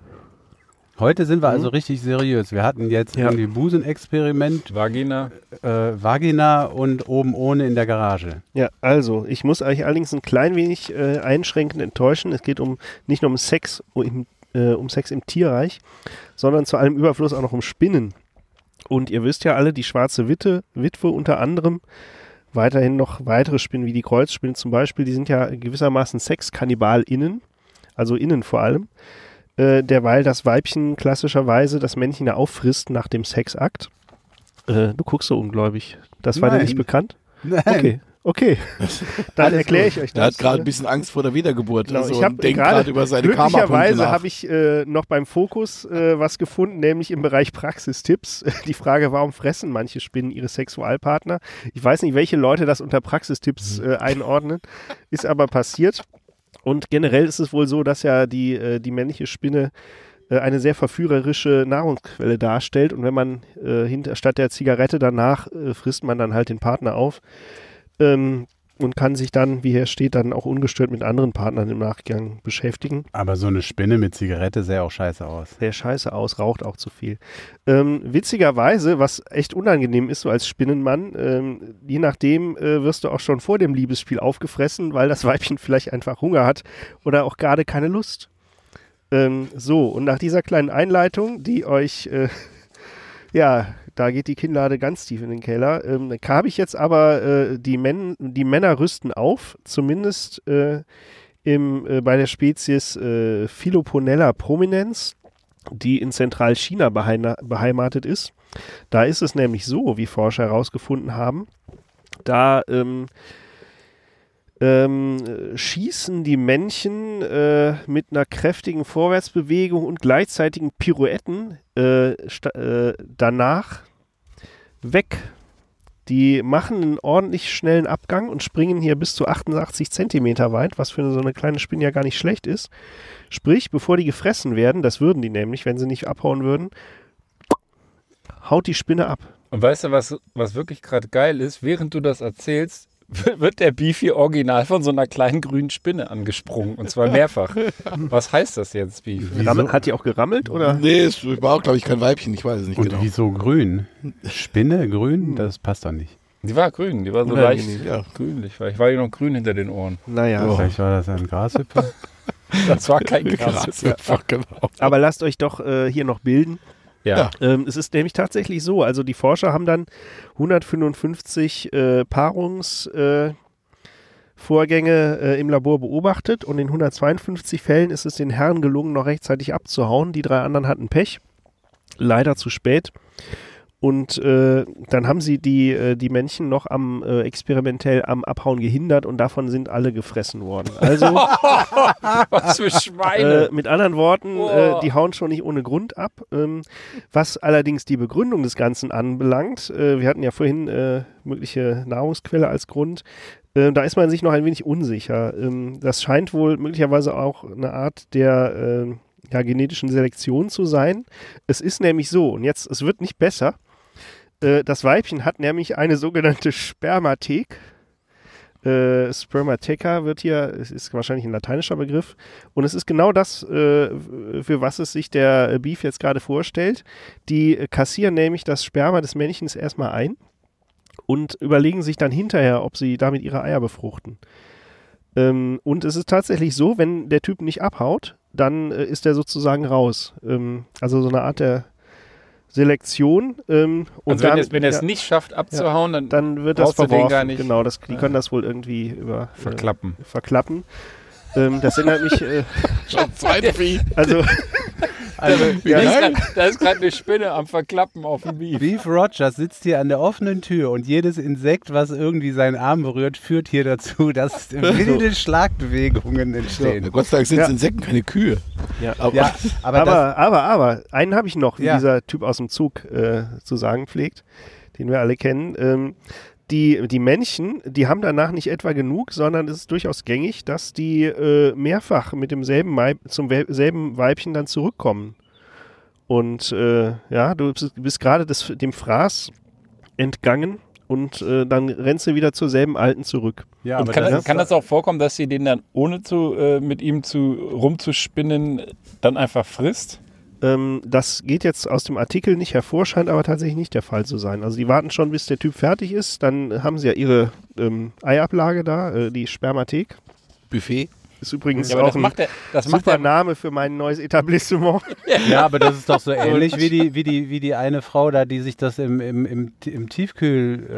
Speaker 6: Heute sind wir also richtig seriös. Wir hatten jetzt
Speaker 5: Ja.
Speaker 6: irgendwie Busenexperiment.
Speaker 4: Vagina.
Speaker 6: äh, Vagina und oben ohne in der Garage.
Speaker 5: Ja, also, ich muss euch allerdings ein klein wenig äh, einschränkend enttäuschen. Es geht um nicht nur um Sex, um, im, äh, um Sex im Tierreich, sondern zu allem Überfluss auch noch um Spinnen. Und ihr wisst ja alle, die schwarze Witte, Witwe unter anderem, weiterhin noch weitere Spinnen wie die Kreuzspinnen zum Beispiel, die sind ja gewissermaßen SexkannibalInnen, also innen vor allem, äh, derweil das Weibchen klassischerweise das Männchen ja auffrisst nach dem Sexakt. Äh, du guckst so ungläubig. Das war dir
Speaker 6: Nein.
Speaker 5: nicht bekannt?
Speaker 6: Nein.
Speaker 5: Okay, okay. Dann erkläre ich euch
Speaker 7: Der hat
Speaker 5: das.
Speaker 7: gerade ein bisschen Angst vor der Wiedergeburt.
Speaker 5: Genau,
Speaker 7: also,
Speaker 5: ich habe
Speaker 7: und denkt
Speaker 5: gerade
Speaker 7: über seine
Speaker 5: glücklicherweise habe ich äh, noch beim Fokus äh, was gefunden, nämlich im Bereich Praxistipps. Die Frage, warum fressen manche Spinnen ihre Sexualpartner? Ich weiß nicht, welche Leute das unter Praxistipps äh, einordnen, ist aber passiert. Und generell ist es wohl so, dass ja die, äh, die männliche Spinne äh, eine sehr verführerische Nahrungsquelle darstellt. Und wenn man äh, hinter, statt der Zigarette danach äh, frisst man dann halt den Partner auf. Ähm, und kann sich dann, wie hier steht, dann auch ungestört mit anderen Partnern im Nachgang beschäftigen.
Speaker 6: Aber so eine Spinne mit Zigarette sähe auch scheiße aus.
Speaker 5: Der scheiße aus, raucht auch zu viel. Ähm, witzigerweise, was echt unangenehm ist, so als Spinnenmann, ähm, je nachdem äh, wirst du auch schon vor dem Liebesspiel aufgefressen, weil das Weibchen vielleicht einfach Hunger hat oder auch gerade keine Lust. Ähm, so, und nach dieser kleinen Einleitung, die euch, äh, ja, da geht die Kinnlade ganz tief in den Keller, ähm, habe ich jetzt aber äh, die, Men die Männer rüsten auf, zumindest äh, im, äh, bei der Spezies äh, Philoponella prominens, die in Zentralchina beheimatet ist. Da ist es nämlich so, wie Forscher herausgefunden haben, da ähm, ähm, äh, schießen die Männchen äh, mit einer kräftigen Vorwärtsbewegung und gleichzeitigen Pirouetten äh, äh, danach weg. Die machen einen ordentlich schnellen Abgang und springen hier bis zu 88 Zentimeter weit, was für so eine kleine Spinne ja gar nicht schlecht ist. Sprich, bevor die gefressen werden, das würden die nämlich, wenn sie nicht abhauen würden, haut die Spinne ab.
Speaker 4: Und weißt du, was, was wirklich gerade geil ist? Während du das erzählst, wird der Beefy original von so einer kleinen grünen Spinne angesprungen. Und zwar mehrfach. Was heißt das jetzt, Beefy?
Speaker 5: Rammel, hat die auch gerammelt oder?
Speaker 7: Nee, es war auch, glaube ich, kein Weibchen, ich weiß es nicht
Speaker 6: Und
Speaker 7: genau.
Speaker 6: wieso grün? Spinne grün? Das passt doch nicht.
Speaker 4: Die war grün, die war so leicht
Speaker 7: ja.
Speaker 4: grünlich. Weil ich war ja noch grün hinter den Ohren.
Speaker 5: Naja.
Speaker 7: Oh.
Speaker 6: Vielleicht war das ein Grashüpfer.
Speaker 4: Das war kein Gras.
Speaker 7: Grashüpfer, genau.
Speaker 5: Aber lasst euch doch äh, hier noch bilden.
Speaker 4: Ja.
Speaker 7: Ja.
Speaker 5: Ähm, es ist nämlich tatsächlich so, also die Forscher haben dann 155 äh, Paarungsvorgänge äh, Vorgänge, äh, im Labor beobachtet und in 152 Fällen ist es den Herren gelungen, noch rechtzeitig abzuhauen. Die drei anderen hatten Pech, leider zu spät. Und äh, dann haben sie die, äh, die Männchen noch am äh, experimentell am Abhauen gehindert und davon sind alle gefressen worden. Also
Speaker 4: Was für Schweine.
Speaker 5: äh, mit anderen Worten, äh, die hauen schon nicht ohne Grund ab. Ähm, was allerdings die Begründung des Ganzen anbelangt, äh, wir hatten ja vorhin mögliche Nahrungsquelle als Grund, da ist man sich noch ein wenig unsicher. Ähm, das scheint wohl möglicherweise auch eine Art der ja, genetischen Selektion zu sein. Es ist nämlich so, und jetzt, es wird nicht besser. Äh, das Weibchen hat nämlich eine sogenannte Spermathek. Äh, Spermatheca wird hier, es ist wahrscheinlich ein lateinischer Begriff. Und es ist genau das, äh, für was es sich der Beef jetzt gerade vorstellt. Die kassieren nämlich das Sperma des Männchens erstmal ein und überlegen sich dann hinterher, ob sie damit ihre Eier befruchten. Ähm, und es ist tatsächlich so, wenn der Typ nicht abhaut, dann äh, ist er sozusagen raus. Ähm, also so eine Art der Selektion. Ähm, und
Speaker 4: also wenn,
Speaker 5: dann-
Speaker 4: es, wenn er es
Speaker 5: ja,
Speaker 4: nicht schafft abzuhauen, dann,
Speaker 5: dann wird das verworfen.
Speaker 4: gar nicht
Speaker 5: genau, das, die können das wohl irgendwie über äh,
Speaker 4: verklappen.
Speaker 5: verklappen. Ähm, das erinnert mich, äh,
Speaker 7: Schon zweite Vieh.
Speaker 5: also
Speaker 6: Also,
Speaker 4: Da ist grad- Da ist gerade eine Spinne am Verklappen auf dem Beef.
Speaker 6: Beef Rogers sitzt hier an der offenen Tür und jedes Insekt, was irgendwie seinen Arm berührt, führt hier dazu, dass wilde Schlagbewegungen entstehen.
Speaker 7: Gott sei Dank sind
Speaker 5: Ja.
Speaker 7: Insekten keine Kühe.
Speaker 5: Ja.
Speaker 7: Aber,
Speaker 6: Ja, aber,
Speaker 5: Aber, aber, aber, einen habe ich noch, wie
Speaker 6: Ja.
Speaker 5: dieser Typ aus dem Zug äh, zu sagen pflegt, den wir alle kennen. Ähm, die, die Männchen, die haben danach nicht etwa genug, sondern es ist durchaus gängig, dass die äh, mehrfach mit demselben Weib, zum selben Weibchen dann zurückkommen. Und äh, ja, du bist, bist gerade dem Fraß entgangen und äh, dann rennst du wieder zur selben Alten zurück.
Speaker 6: ja,
Speaker 4: Und
Speaker 6: aber
Speaker 4: kann,
Speaker 6: das
Speaker 4: kann das auch vorkommen, dass sie den dann ohne zu, äh, mit ihm zu rumzuspinnen dann einfach frisst?
Speaker 5: Ähm, das geht jetzt aus dem Artikel nicht hervor, scheint aber tatsächlich nicht der Fall zu sein. Also die warten schon, bis der Typ fertig ist. Dann haben sie ja ihre ähm, Eiablage da, äh, die Spermathek.
Speaker 7: Buffet.
Speaker 5: Ist übrigens
Speaker 4: Ja,
Speaker 5: auch
Speaker 4: das
Speaker 5: ein
Speaker 4: macht er, das macht
Speaker 5: super
Speaker 4: er,
Speaker 5: Name für mein neues Etablissement.
Speaker 6: Ja, aber das ist doch so ähnlich wie die, wie die, wie die eine Frau da, die sich das im, im, im, im Tiefkühlschrank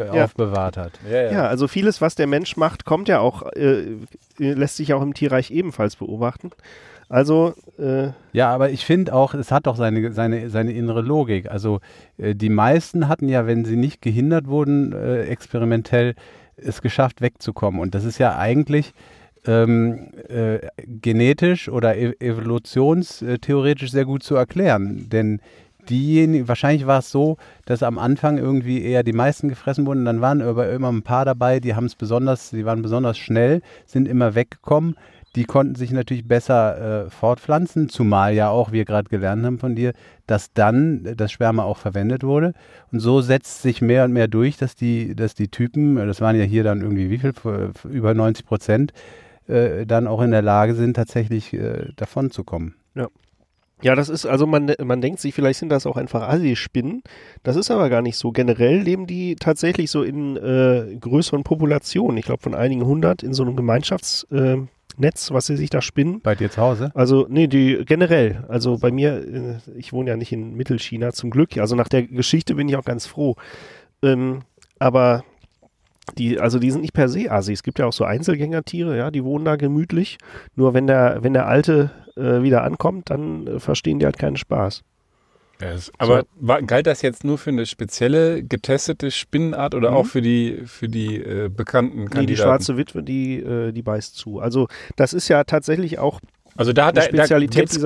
Speaker 6: äh,
Speaker 4: Ja.
Speaker 5: Genau. Ja.
Speaker 6: aufbewahrt hat.
Speaker 4: ja, ja.
Speaker 5: Ja, also vieles, was der Mensch macht, kommt ja auch, äh, lässt sich auch im Tierreich ebenfalls beobachten. Also, äh,
Speaker 6: Ja, aber ich finde auch, es hat doch seine, seine, seine innere Logik. Also äh, die meisten hatten ja, wenn sie nicht gehindert wurden, äh, experimentell es geschafft, wegzukommen. Und das ist ja eigentlich ähm, äh, genetisch oder e evolutionstheoretisch sehr gut zu erklären. Denn diejenigen, wahrscheinlich war es so, dass am Anfang irgendwie eher die meisten gefressen wurden, dann waren aber immer ein paar dabei, die haben es besonders, die waren besonders schnell, sind immer weggekommen. Die konnten sich natürlich besser äh, fortpflanzen, zumal ja auch wir gerade gelernt haben von dir, dass dann das Sperma auch verwendet wurde. Und so setzt sich mehr und mehr durch, dass die, dass die Typen, äh, das waren ja hier dann irgendwie wie viel, F- über 90 Prozent, äh, dann auch in der Lage sind, tatsächlich äh, davon zu kommen.
Speaker 5: Ja, das ist, also man, man denkt sich, vielleicht sind das auch einfach Assi-Spinnen. Das ist aber gar nicht so. Generell leben die tatsächlich so in äh, größeren Populationen. Ich glaube von einigen hundert in so einem Gemeinschaftsnetz, äh, Netz, was sie sich da spinnen.
Speaker 6: Bei dir zu Hause?
Speaker 5: Also, nee, die generell. Also bei mir, äh, ich wohne ja nicht in Mittelchina, zum Glück. Also nach der Geschichte bin ich auch ganz froh. Ähm, aber die, also die sind nicht per se Assi. Es gibt ja auch so Einzelgängertiere, ja, die wohnen da gemütlich. Nur wenn der, wenn der Alte äh, wieder ankommt, dann äh, verstehen die halt keinen Spaß.
Speaker 4: Ja, es- aber war, galt das jetzt nur für eine spezielle getestete Spinnenart oder
Speaker 5: Mhm.
Speaker 4: auch für die, für die äh, bekannten
Speaker 5: Nee,
Speaker 4: Kandidaten?
Speaker 5: die schwarze Witwe, die, äh, die beißt zu. Also das ist ja tatsächlich auch
Speaker 4: also da,
Speaker 5: eine
Speaker 4: da, da
Speaker 5: dieser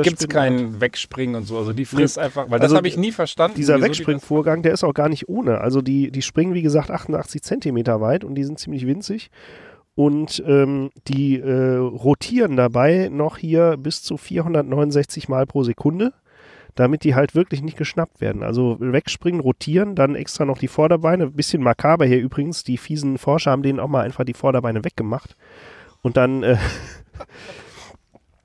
Speaker 4: gibt's
Speaker 5: Spinnenart.
Speaker 4: kein Wegspringen und so. Also die frisst einfach, weil das
Speaker 5: Also
Speaker 4: habe ich nie verstanden.
Speaker 5: Dieser Wegspringvorgang, der ist auch gar nicht ohne. Also die, die springen, wie gesagt, 88 Zentimeter weit und die sind ziemlich winzig. Und ähm, die äh, rotieren dabei noch hier bis zu 469 Mal pro Sekunde, damit die halt wirklich nicht geschnappt werden. Also wegspringen, rotieren, dann extra noch die Vorderbeine. Bisschen makaber hier übrigens. Die fiesen Forscher haben denen auch mal einfach die Vorderbeine weggemacht. Und dann äh,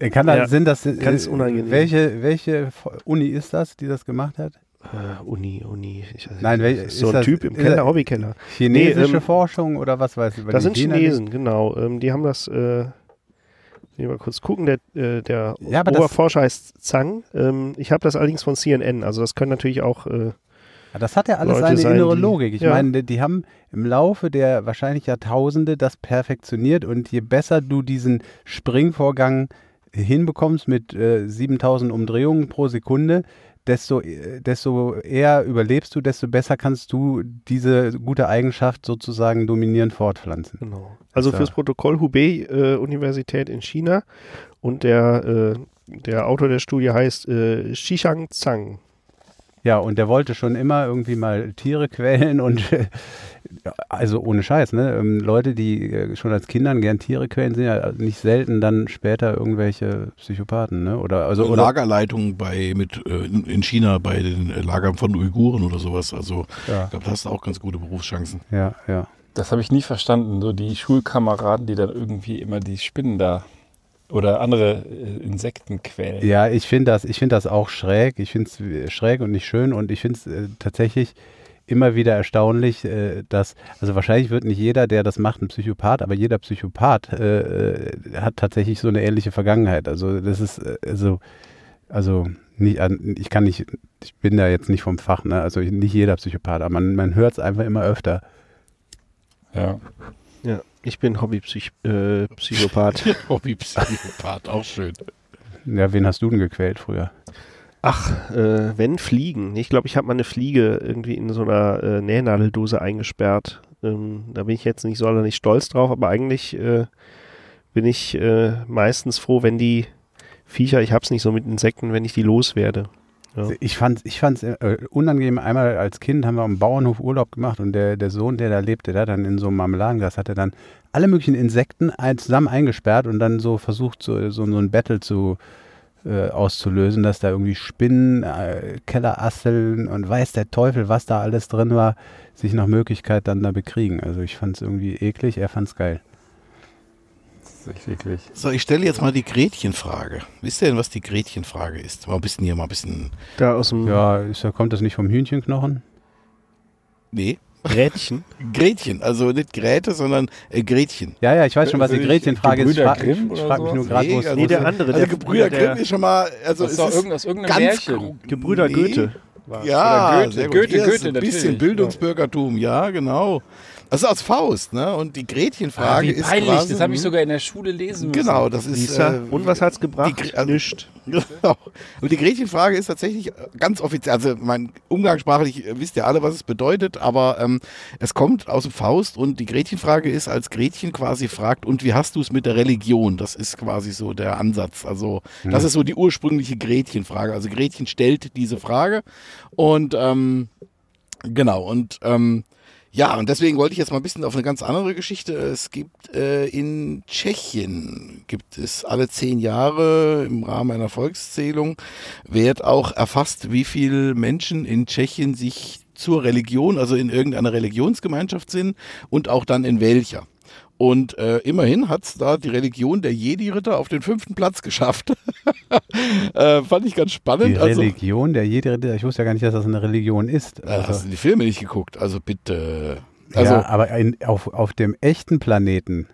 Speaker 6: Äh, Kann da,
Speaker 5: Ja,
Speaker 6: sind das, äh,
Speaker 5: ganz unangenehm.
Speaker 6: Welche, welche Uni ist das, die das gemacht hat?
Speaker 5: äh, Uni, Uni. Ich,
Speaker 6: Nein, wel-
Speaker 5: das ist
Speaker 6: ist
Speaker 5: so ein
Speaker 6: das-
Speaker 5: Typ im Keller,
Speaker 6: das-
Speaker 5: Hobbykeller.
Speaker 6: Chinesische
Speaker 5: Nee, ähm,
Speaker 6: Forschung oder was weiß ich?
Speaker 5: Das sind
Speaker 6: China-
Speaker 5: Chinesen, genau. Ähm, die haben das, äh, ich mal kurz gucken, der, äh, der
Speaker 6: Ja,
Speaker 5: Oberforscher heißt Zhang. Ähm, ich habe das allerdings von CNN, also das können natürlich auch, äh,
Speaker 6: Ja, Das hat ja alles
Speaker 5: Leute
Speaker 6: eine
Speaker 5: sein,
Speaker 6: innere
Speaker 5: die-
Speaker 6: Logik. Ich
Speaker 5: ja.
Speaker 6: meine, die, die haben im Laufe der wahrscheinlich Jahrtausende das perfektioniert und je besser du diesen Springvorgang hinbekommst mit äh, 7000 Umdrehungen pro Sekunde, desto, äh, desto eher überlebst du, desto besser kannst du diese gute Eigenschaft sozusagen dominierend fortpflanzen.
Speaker 5: genau. Also fürs Protokoll Hubei äh, Universität in China und der, äh, der Autor der Studie heißt äh, Shishang Zhang.
Speaker 6: Ja, und der wollte schon immer irgendwie mal Tiere quälen und also ohne Scheiß, ne? Ähm, Leute, die äh, schon als Kindern gern Tiere quälen, sind ja nicht selten dann später irgendwelche Psychopathen, ne? Oder also oder,
Speaker 7: Lagerleitung bei mit äh, in in China bei den äh, Lagern von Uiguren oder sowas. Also
Speaker 6: Ja.
Speaker 7: ich glaube, da hast du auch ganz gute Berufschancen.
Speaker 6: ja, ja.
Speaker 4: Das habe ich nie verstanden. So die Schulkameraden, die dann irgendwie immer die Spinnen da oder andere äh, Insekten quälen.
Speaker 6: Ja, ich finde das, ich finde das auch schräg. Ich finde es schräg und nicht schön und ich finde es äh, tatsächlich immer wieder erstaunlich, äh, dass, also wahrscheinlich wird nicht jeder, der das macht, ein Psychopath, aber jeder Psychopath äh, äh, hat tatsächlich so eine ähnliche Vergangenheit. Also das ist, äh, also, also nicht, ich kann nicht, ich bin da jetzt nicht vom Fach, ne? Also nicht jeder Psychopath, aber man, man hört es einfach immer öfter.
Speaker 4: Ja.
Speaker 5: Ich bin Hobbypsychopath. Äh, Psychopath.
Speaker 7: Hobbypsychopath, auch schön.
Speaker 6: Ja, wen hast du denn gequält früher?
Speaker 5: Ach, äh, wenn Fliegen. Ich glaube, ich habe mal eine Fliege irgendwie in so einer äh, Nähnadeldose eingesperrt. Ähm, da bin ich jetzt nicht so nicht stolz drauf, aber eigentlich äh, bin ich äh, meistens froh, wenn die Viecher, ich hab's nicht so mit Insekten, wenn ich die loswerde. Ja.
Speaker 6: Ich fand ich fand's äh, unangenehm. Einmal als Kind haben wir am Bauernhof Urlaub gemacht und der, der Sohn, der da lebte, der dann in so einem Marmeladenglas, hat er dann alle möglichen Insekten zusammen eingesperrt und dann so versucht, so, so, so ein Battle zu äh, auszulösen, dass da irgendwie Spinnen, äh, Kellerasseln und weiß der Teufel, was da alles drin war, sich nach Möglichkeit dann da bekriegen. Also ich fand es irgendwie eklig, er fand es geil.
Speaker 4: Echt eklig.
Speaker 7: So, ich stelle jetzt mal die Gretchenfrage. Wisst ihr denn, was die Gretchenfrage ist? Mal ein bisschen hier, mal ein bisschen.
Speaker 5: Da aus dem
Speaker 6: Ja, ist, da- kommt das nicht vom Hühnchenknochen?
Speaker 7: Nee.
Speaker 5: Rädchen.
Speaker 7: Gretchen, also nicht Gräte, sondern äh, Gretchen.
Speaker 6: Ja, ja, ich weiß schon, was die
Speaker 4: ich
Speaker 6: Gretchenfrage ist. Ich frage mich nur gerade, wo es
Speaker 7: Nee,
Speaker 5: Nee, der andere.
Speaker 7: Also
Speaker 5: der
Speaker 7: Gebrüder
Speaker 5: der,
Speaker 7: Grimm ist schon mal, also
Speaker 4: Das ist doch irgend, aus irgendeinem
Speaker 7: ganz
Speaker 4: Märchen.
Speaker 5: Gebrüder
Speaker 7: Nee.
Speaker 5: Goethe.
Speaker 7: Ja,
Speaker 4: Oder Goethe. Goethe, Goethe,
Speaker 7: ein bisschen
Speaker 4: natürlich.
Speaker 7: Bildungsbürgertum, ja, genau. Das ist aus Faust, ne? Und die
Speaker 4: Ah,
Speaker 7: Gretchenfrage
Speaker 4: wie
Speaker 7: ist
Speaker 4: peinlich,
Speaker 7: quasi,
Speaker 4: das habe ich sogar in der Schule lesen müssen.
Speaker 7: Genau, das ist
Speaker 5: Lisa.
Speaker 7: äh,
Speaker 5: Und was hat's gebracht?
Speaker 7: die also-
Speaker 5: Nischt.
Speaker 7: Genau. Und die Gretchenfrage ist tatsächlich ganz offiziell, also mein umgangssprachlich äh, wisst ihr alle, was es bedeutet, aber ähm, es kommt aus dem Faust und die Gretchenfrage ist, als Gretchen quasi fragt, und wie hast du es mit der Religion? Das ist quasi so der Ansatz. Also das ist so die ursprüngliche Gretchenfrage. Also Gretchen stellt diese Frage und ähm, genau, und ähm, ja, und deswegen wollte ich jetzt mal ein bisschen auf eine ganz andere Geschichte. Es gibt äh, in Tschechien, gibt es alle zehn Jahre im Rahmen einer Volkszählung, wird auch erfasst, wie viele Menschen in Tschechien sich zur Religion, also in irgendeiner Religionsgemeinschaft sind und auch dann in welcher. Und äh, immerhin hat's da die Religion der Jedi-Ritter auf den fünften Platz geschafft. äh, fand ich ganz spannend.
Speaker 6: Die
Speaker 7: also,
Speaker 6: Religion, der jede, ich wusste ja gar nicht, dass das eine Religion ist.
Speaker 7: äh, hast
Speaker 6: Also,
Speaker 7: du die Filme nicht geguckt? Also bitte. Also,
Speaker 6: ja, aber ein, auf, auf dem echten Planeten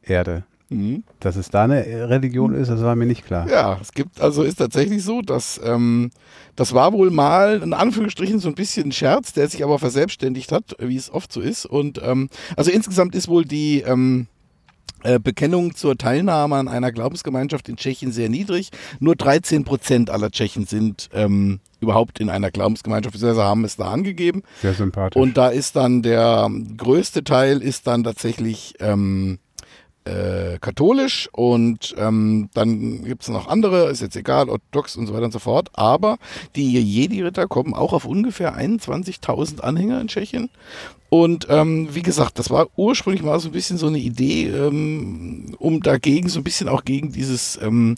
Speaker 6: Erde,
Speaker 7: mhm.
Speaker 6: dass es da eine Religion ist, das war mir nicht klar.
Speaker 7: Ja, es gibt, also ist tatsächlich so, dass ähm, das war wohl mal in Anführungsstrichen so ein bisschen ein Scherz, der sich aber verselbstständigt hat, wie es oft so ist. Und ähm, also insgesamt ist wohl die ähm, äh, Bekennung zur Teilnahme an einer Glaubensgemeinschaft in Tschechien sehr niedrig. Nur 13 Prozent aller Tschechen sind ähm, überhaupt in einer Glaubensgemeinschaft, beziehungsweise haben es da angegeben.
Speaker 6: Sehr sympathisch.
Speaker 7: Und da ist dann der größte Teil ist dann tatsächlich ähm, äh, katholisch und ähm, dann gibt es noch andere, ist jetzt egal, orthodox und so weiter und so fort. Aber die Jedi-Ritter kommen auch auf ungefähr 21.000 Anhänger in Tschechien. Und ähm, wie gesagt, das war ursprünglich mal so ein bisschen so eine Idee, ähm, um dagegen so ein bisschen auch gegen dieses, ähm,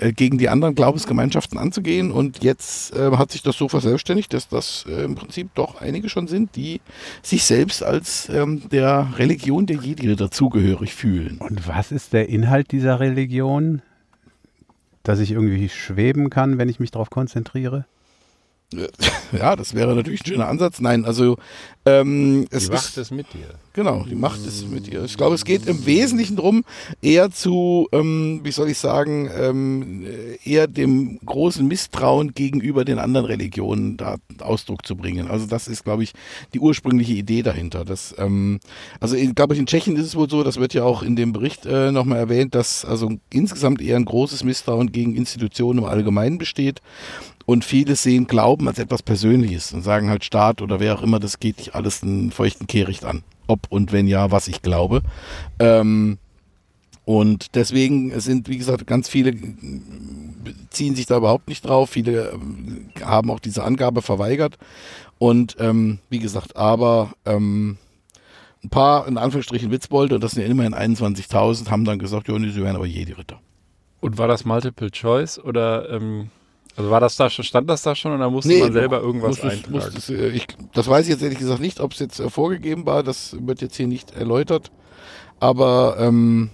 Speaker 7: äh, gegen die anderen Glaubensgemeinschaften anzugehen. Und jetzt äh, hat sich das so verselbstständigt, dass das äh, im Prinzip doch einige schon sind, die sich selbst als ähm, der Religion der Jedi-Ritter zugehörig fühlen.
Speaker 6: Und was ist der Inhalt dieser Religion? Dass ich irgendwie schweben kann, wenn ich mich darauf konzentriere?
Speaker 7: Ja, das wäre natürlich ein schöner Ansatz. Nein, also ähm, es
Speaker 4: Die
Speaker 7: ist
Speaker 4: Wacht ist mit dir.
Speaker 7: Genau, die Macht ist mit ihr. Ich glaube, es geht im Wesentlichen drum, eher zu, ähm, wie soll ich sagen, ähm, eher dem großen Misstrauen gegenüber den anderen Religionen da Ausdruck zu bringen. Also das ist, glaube ich, die ursprüngliche Idee dahinter. Das, ähm, also ich glaube, in Tschechien ist es wohl so, das wird ja auch in dem Bericht äh, nochmal erwähnt, dass also insgesamt eher ein großes Misstrauen gegen Institutionen im Allgemeinen besteht. Und viele sehen Glauben als etwas Persönliches und sagen halt Staat oder wer auch immer, das geht dich alles einen feuchten Kehricht an. Ob und wenn ja, was ich glaube. Ähm, und deswegen sind, wie gesagt, ganz viele ziehen sich da überhaupt nicht drauf. Viele ähm, haben auch diese Angabe verweigert. Und ähm, wie gesagt, aber ähm, ein paar, in Anführungsstrichen, Witzbolde, und das sind ja immerhin 21.000, haben dann gesagt, ja, nee, sie wären aber Jedi-Ritter.
Speaker 4: Und war das Multiple Choice oder ähm, also war das da schon, stand das da schon oder musste
Speaker 7: Nee,
Speaker 4: man selber irgendwas
Speaker 7: muss es-
Speaker 4: eintragen?
Speaker 7: muss es, äh, ich, das weiß ich jetzt ehrlich gesagt nicht, ob es jetzt äh, vorgegeben war. Das wird jetzt hier nicht erläutert. Aber ähm,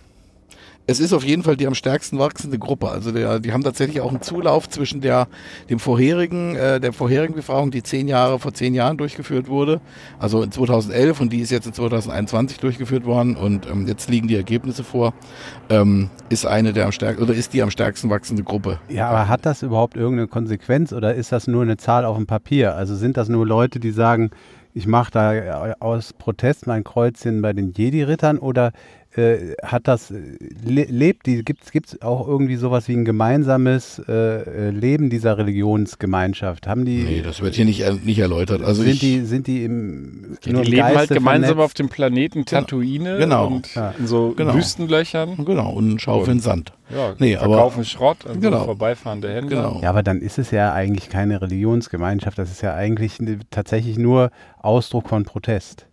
Speaker 7: es ist auf jeden Fall die am stärksten wachsende Gruppe. Also der, die haben tatsächlich auch einen Zulauf zwischen der, dem vorherigen, äh, der vorherigen Befragung, die zehn Jahre vor zehn Jahren durchgeführt wurde. Also in 2011 und die ist jetzt in 2021 durchgeführt worden und ähm, jetzt liegen die Ergebnisse vor. Ähm, ist eine der am stärksten oder ist die am stärksten wachsende Gruppe.
Speaker 6: Ja, aber hat das überhaupt irgendeine Konsequenz oder ist das nur eine Zahl auf dem Papier? Also sind das nur Leute, die sagen, ich mache da aus Protest mein Kreuzchen bei den Jedi-Rittern oder äh, hat das, äh, le lebt die, gibt es auch irgendwie sowas wie ein gemeinsames äh, äh, Leben dieser Religionsgemeinschaft? Haben die,
Speaker 7: Nee, das wird hier nicht, nicht erläutert. Also
Speaker 6: sind,
Speaker 7: ich,
Speaker 6: die, sind die im,
Speaker 4: Die
Speaker 6: nur im
Speaker 4: leben halt
Speaker 6: Geiste
Speaker 4: gemeinsam
Speaker 6: vernetzt?
Speaker 4: auf dem Planeten Tatooine
Speaker 7: Genau.
Speaker 4: und
Speaker 6: Ja.
Speaker 4: in so
Speaker 7: Genau.
Speaker 4: Wüstenlöchern.
Speaker 7: genau, und schaufeln Sand.
Speaker 4: Ja,
Speaker 7: Nee, aber-
Speaker 4: verkaufen Schrott an
Speaker 7: Genau.
Speaker 4: so vorbeifahrende Händler.
Speaker 7: Genau.
Speaker 6: Ja, aber dann ist es ja eigentlich keine Religionsgemeinschaft, das ist ja eigentlich ne- tatsächlich nur Ausdruck von Protest.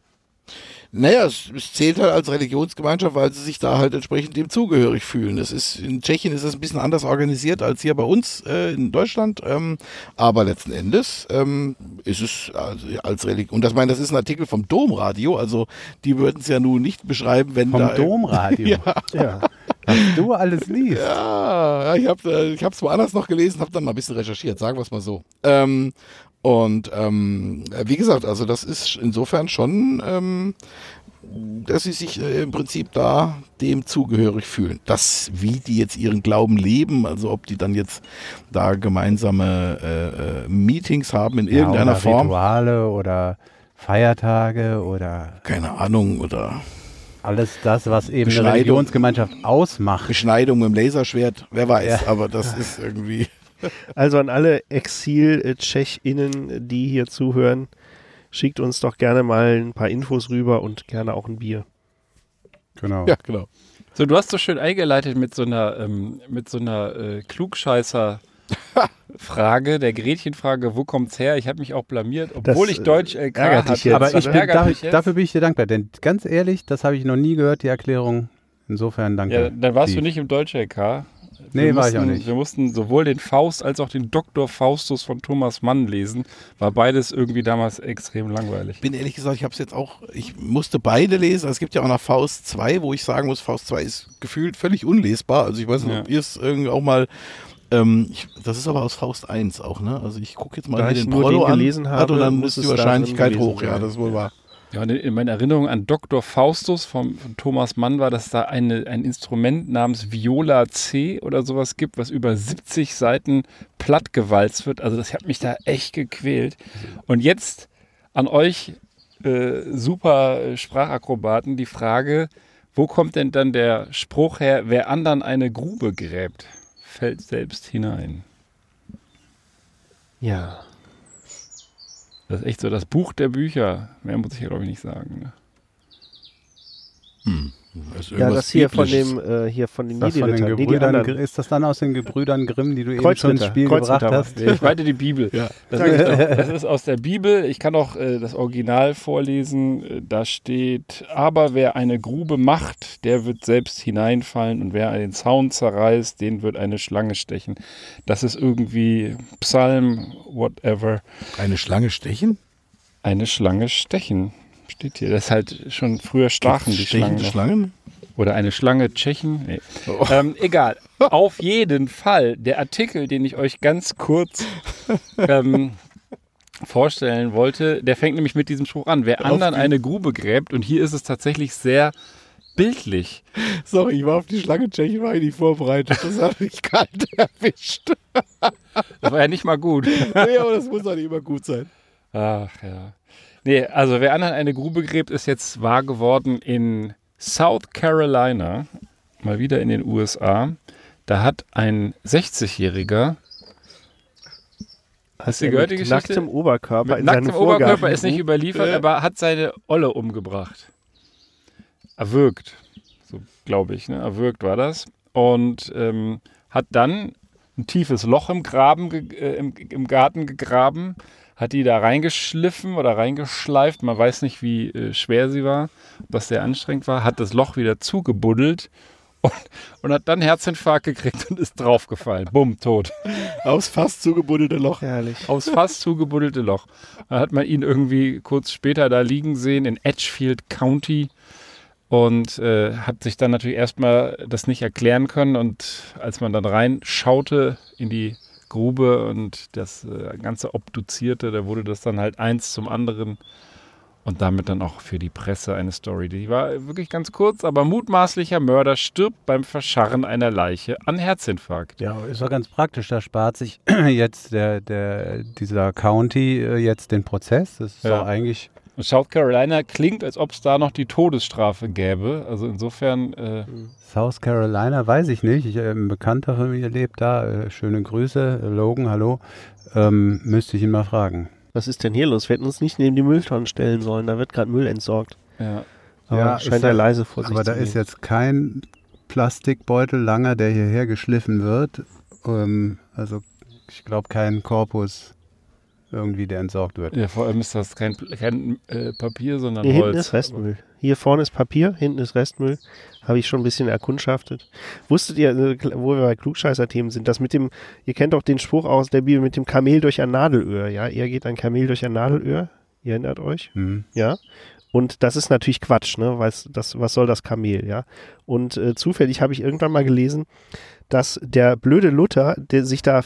Speaker 7: Naja, es, es zählt halt als Religionsgemeinschaft, weil sie sich da halt entsprechend dem zugehörig fühlen. Das ist, in Tschechien ist das ein bisschen anders organisiert als hier bei uns äh, in Deutschland. Ähm, aber letzten Endes ähm, ist es also als Religion. Und das meine, das ist ein Artikel vom Domradio, also die würden es ja nun nicht beschreiben, wenn
Speaker 6: Vom
Speaker 7: da.
Speaker 6: Domradio.
Speaker 7: Ja,
Speaker 5: Ja.
Speaker 6: Was du alles liest.
Speaker 7: ja, ich habe äh, ich hab's woanders noch gelesen, habe dann mal ein bisschen recherchiert, sagen wir es mal so. Ähm, und ähm, wie gesagt, also das ist insofern schon, ähm, dass sie sich äh, im Prinzip da dem zugehörig fühlen. Das, wie die jetzt ihren Glauben leben, also ob die dann jetzt da gemeinsame äh, äh, Meetings haben in
Speaker 6: Ja,
Speaker 7: irgendeiner
Speaker 6: oder
Speaker 7: Form,
Speaker 6: Rituale oder Feiertage oder
Speaker 7: keine Ahnung, oder
Speaker 6: alles das, was eben eine. Religionsgemeinschaft ausmacht.
Speaker 7: Beschneidung mit dem Laserschwert, wer weiß,
Speaker 6: Ja.
Speaker 7: aber das ist irgendwie.
Speaker 5: Also an alle Exil-TschechInnen, die hier zuhören, schickt uns doch gerne mal ein paar Infos rüber und gerne auch ein Bier.
Speaker 6: Genau.
Speaker 7: Ja, genau.
Speaker 4: So, du hast so schön eingeleitet mit so einer, ähm, mit so einer äh, Klugscheißer. Frage, der Gretchenfrage, wo kommt's her? Ich habe mich auch blamiert, obwohl
Speaker 5: Das,
Speaker 4: ich Deutsch LK
Speaker 5: ärgert dich
Speaker 4: hatte.
Speaker 5: jetzt,
Speaker 6: Aber ich bin,
Speaker 4: ärgert jetzt.
Speaker 6: dafür bin ich dir dankbar, denn ganz ehrlich, das habe ich noch nie gehört, die Erklärung. Insofern danke.
Speaker 4: Ja, dann warst du
Speaker 6: Steve.
Speaker 4: nicht im Deutsch LK.
Speaker 6: Nee,
Speaker 4: Wir
Speaker 6: war ich
Speaker 4: mussten,
Speaker 6: auch nicht.
Speaker 4: Wir mussten sowohl den Faust als auch den Dr. Faustus von Thomas Mann lesen. War beides irgendwie damals extrem langweilig.
Speaker 7: bin ehrlich gesagt, ich habe es jetzt auch, ich musste beide lesen. Es gibt ja auch noch Faust 2, wo ich sagen muss, Faust 2 ist gefühlt völlig unlesbar. Also ich weiß nicht,
Speaker 4: Ja.
Speaker 7: ob ihr es irgendwie auch mal, ähm, ich, das ist aber aus Faust 1 auch, ne? Also ich gucke jetzt mal
Speaker 5: Da
Speaker 7: hier
Speaker 5: ich
Speaker 7: den an.
Speaker 5: gelesen
Speaker 7: Hat
Speaker 5: habe,
Speaker 7: und dann
Speaker 5: muss
Speaker 7: ist die Wahrscheinlichkeit hoch, ja, das ist wohl wahr.
Speaker 4: Ja, und in meiner Erinnerung an Dr. Faustus von, von Thomas Mann war, dass da eine, ein Instrument namens Viola C oder sowas gibt, was über 70 Seiten plattgewalzt wird. Also das hat mich da echt gequält. Und jetzt an euch äh, super äh, Sprachakrobaten die Frage, wo kommt denn dann der Spruch her, wer anderen eine Grube gräbt, fällt selbst hinein.
Speaker 5: Ja.
Speaker 4: Das ist echt so das Buch der Bücher. Mehr muss ich glaube ich, nicht sagen. Ne?
Speaker 7: Das ist
Speaker 5: Ja, das hier von
Speaker 7: Biblisches.
Speaker 5: dem, äh, hier von den
Speaker 6: Das von den
Speaker 5: Niederrittern. Nee,
Speaker 6: ist das dann aus den Gebrüdern Grimm, die du eben schon ins Spiel gebracht hast?
Speaker 4: Ich meinte die Bibel.
Speaker 7: Ja.
Speaker 4: Das, ist, das ist aus der Bibel. Ich kann auch äh, das Original vorlesen. Äh, Da steht, aber wer eine Grube macht, der wird selbst hineinfallen und wer einen Zaun zerreißt, den wird eine Schlange stechen. Das ist irgendwie Psalm, whatever.
Speaker 7: Eine Schlange stechen?
Speaker 4: Eine Schlange stechen. Steht hier. Das ist halt schon früher stachen die Schlangen.
Speaker 7: Schlangen?
Speaker 4: Oder eine Schlange Tschechen? Nee.
Speaker 7: Oh.
Speaker 4: Ähm, egal. Auf jeden Fall, der Artikel, den ich euch ganz kurz ähm, vorstellen wollte, der fängt nämlich mit diesem Spruch an. Wer anderen eine Grube gräbt, und hier ist es tatsächlich sehr bildlich.
Speaker 7: Sorry, ich war auf die Schlange Tschechen, war ich nicht vorbereitet. Das hat mich kalt erwischt.
Speaker 4: Das war ja nicht mal gut.
Speaker 7: nee, aber das muss doch nicht immer gut sein.
Speaker 4: Ach ja. Nee, also wer anderen eine Grube gräbt, ist jetzt wahr geworden in South Carolina, mal wieder in den USA. Da hat ein 60-Jähriger, hast du gehört die Geschichte?
Speaker 5: nacktem Oberkörper
Speaker 4: Mit
Speaker 5: in
Speaker 4: nacktem Oberkörper
Speaker 5: Vorgarten.
Speaker 4: ist nicht überliefert, aber hat seine Olle umgebracht. Erwürgt, so glaube ich, ne? Erwürgt war das. Und ähm, hat dann ein tiefes Loch im Graben, äh, im, im Garten gegraben, hat die da reingeschliffen oder reingeschleift. Man weiß nicht, wie äh, schwer sie war, was sehr anstrengend war, hat das Loch wieder zugebuddelt und, und hat dann Herzinfarkt gekriegt und ist draufgefallen. Bumm, tot.
Speaker 7: Aufs fast zugebuddelte Loch.
Speaker 5: Herrlich.
Speaker 4: Aufs fast zugebuddelte Loch. Da hat man ihn irgendwie kurz später da liegen sehen in Edgefield County und äh, hat sich dann natürlich erstmal das nicht erklären können. Und als man dann reinschaute in die Grube und das äh, Ganze obduzierte, da wurde das dann halt eins zum anderen. Und damit dann auch für die Presse eine Story. Die war wirklich ganz kurz, aber mutmaßlicher Mörder stirbt beim Verscharren einer Leiche an Herzinfarkt.
Speaker 6: Ja, ist doch ganz praktisch. Da spart sich jetzt der, der, dieser County äh, jetzt den Prozess. Das ist
Speaker 4: Ja.
Speaker 6: eigentlich
Speaker 4: Und South Carolina klingt, als ob es da noch die Todesstrafe gäbe. Also insofern, äh,
Speaker 6: South Carolina, weiß ich nicht. Ich, äh, ein Bekannter von mir lebt da. Äh, schöne Grüße. Äh, Logan, hallo. Ähm, müsste ich ihn mal fragen.
Speaker 5: Was ist denn hier los? Wir hätten uns nicht neben die Mülltonnen stellen sollen. Da wird gerade Müll entsorgt.
Speaker 4: ja.
Speaker 5: Aber
Speaker 6: Ja,
Speaker 5: scheint
Speaker 6: ist
Speaker 5: er leise vor sich
Speaker 6: Aber
Speaker 5: zu
Speaker 6: da ist
Speaker 5: gehen.
Speaker 6: jetzt kein Plastikbeutel langer, der hierher geschliffen wird. Ähm, also ich glaube kein Korpus irgendwie, der entsorgt wird.
Speaker 4: ja, vor allem ist das kein, kein äh, Papier, sondern
Speaker 5: hinten
Speaker 4: Holz.
Speaker 5: ist Restmüll. Hier vorne ist Papier, hinten ist Restmüll. Habe ich schon ein bisschen erkundschaftet. Wusstet ihr, äh, wo wir bei Klugscheißer-Themen sind, dass mit dem, ihr kennt doch den Spruch aus der Bibel mit dem Kamel durch ein Nadelöhr, ja? Er geht ein Kamel durch ein Nadelöhr. Ihr erinnert euch?
Speaker 6: Hm.
Speaker 5: Ja. Und das ist natürlich Quatsch, ne? Weil das, was soll das Kamel, ja? Und äh, zufällig habe ich irgendwann mal gelesen, dass der blöde Luther, der sich da äh,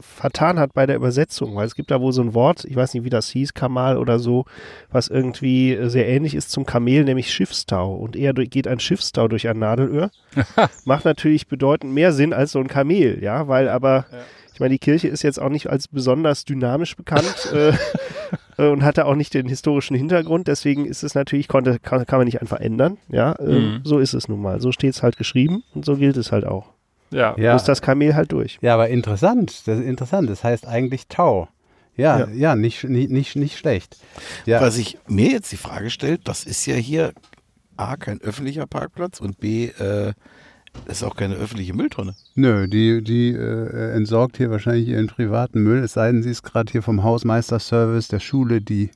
Speaker 5: vertan hat bei der Übersetzung, weil es gibt da wohl so ein Wort, ich weiß nicht, wie das hieß, Kamal oder so, was irgendwie äh, sehr ähnlich ist zum Kamel, nämlich Schiffstau. Und eher durch, geht ein Schiffstau durch ein Nadelöhr. Macht natürlich bedeutend mehr Sinn als so ein Kamel, ja, weil aber, ich meine, die Kirche ist jetzt auch nicht als besonders dynamisch bekannt. äh, äh, und hatte auch nicht den historischen Hintergrund. Deswegen ist es natürlich, konnte, kann, kann man nicht einfach ändern. Ja, ähm,
Speaker 4: Mhm.
Speaker 5: so ist es nun mal. So steht es halt geschrieben und so gilt es halt auch.
Speaker 4: Ja.
Speaker 6: Ja.
Speaker 5: Muss das Kamel halt durch.
Speaker 6: ja, aber interessant. Das ist interessant. Das heißt eigentlich Tau. Ja,
Speaker 5: Ja.
Speaker 6: ja, nicht, nicht, nicht, nicht schlecht. Ja,
Speaker 7: Was ich mir jetzt die Frage stellt, das ist ja hier A, kein öffentlicher Parkplatz und B, äh, das ist auch keine öffentliche Mülltonne.
Speaker 6: Nö, die, die äh, entsorgt hier wahrscheinlich ihren privaten Müll, es sei denn, sie ist gerade hier vom Hausmeisterservice der Schule, die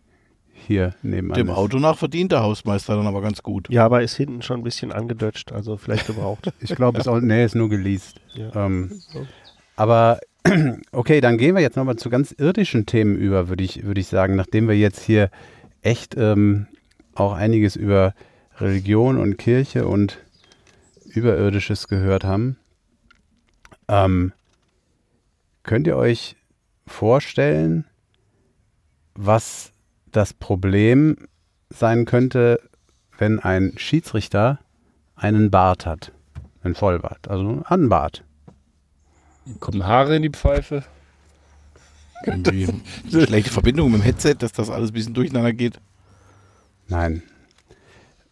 Speaker 6: hier nebenan
Speaker 7: Dem
Speaker 6: ist.
Speaker 7: Auto nach verdient der Hausmeister dann aber ganz gut.
Speaker 5: Ja, aber ist hinten schon ein bisschen angedutscht, also vielleicht gebraucht.
Speaker 6: Ich glaube, es ist auch, nee, ist nur geleast.
Speaker 5: Ja.
Speaker 6: Ähm, aber okay, dann gehen wir jetzt nochmal zu ganz irdischen Themen über, würde ich, würde ich sagen, nachdem wir jetzt hier echt ähm, auch einiges über Religion und Kirche und Überirdisches gehört haben. Ähm, könnt ihr euch vorstellen, was das Problem sein könnte, wenn ein Schiedsrichter einen Bart hat? Ein Vollbart, also einen Bart.
Speaker 4: Kommen Haare in die Pfeife?
Speaker 7: Irgendwie schlechte Verbindung mit dem Headset, dass das alles ein bisschen durcheinander geht.
Speaker 6: Nein.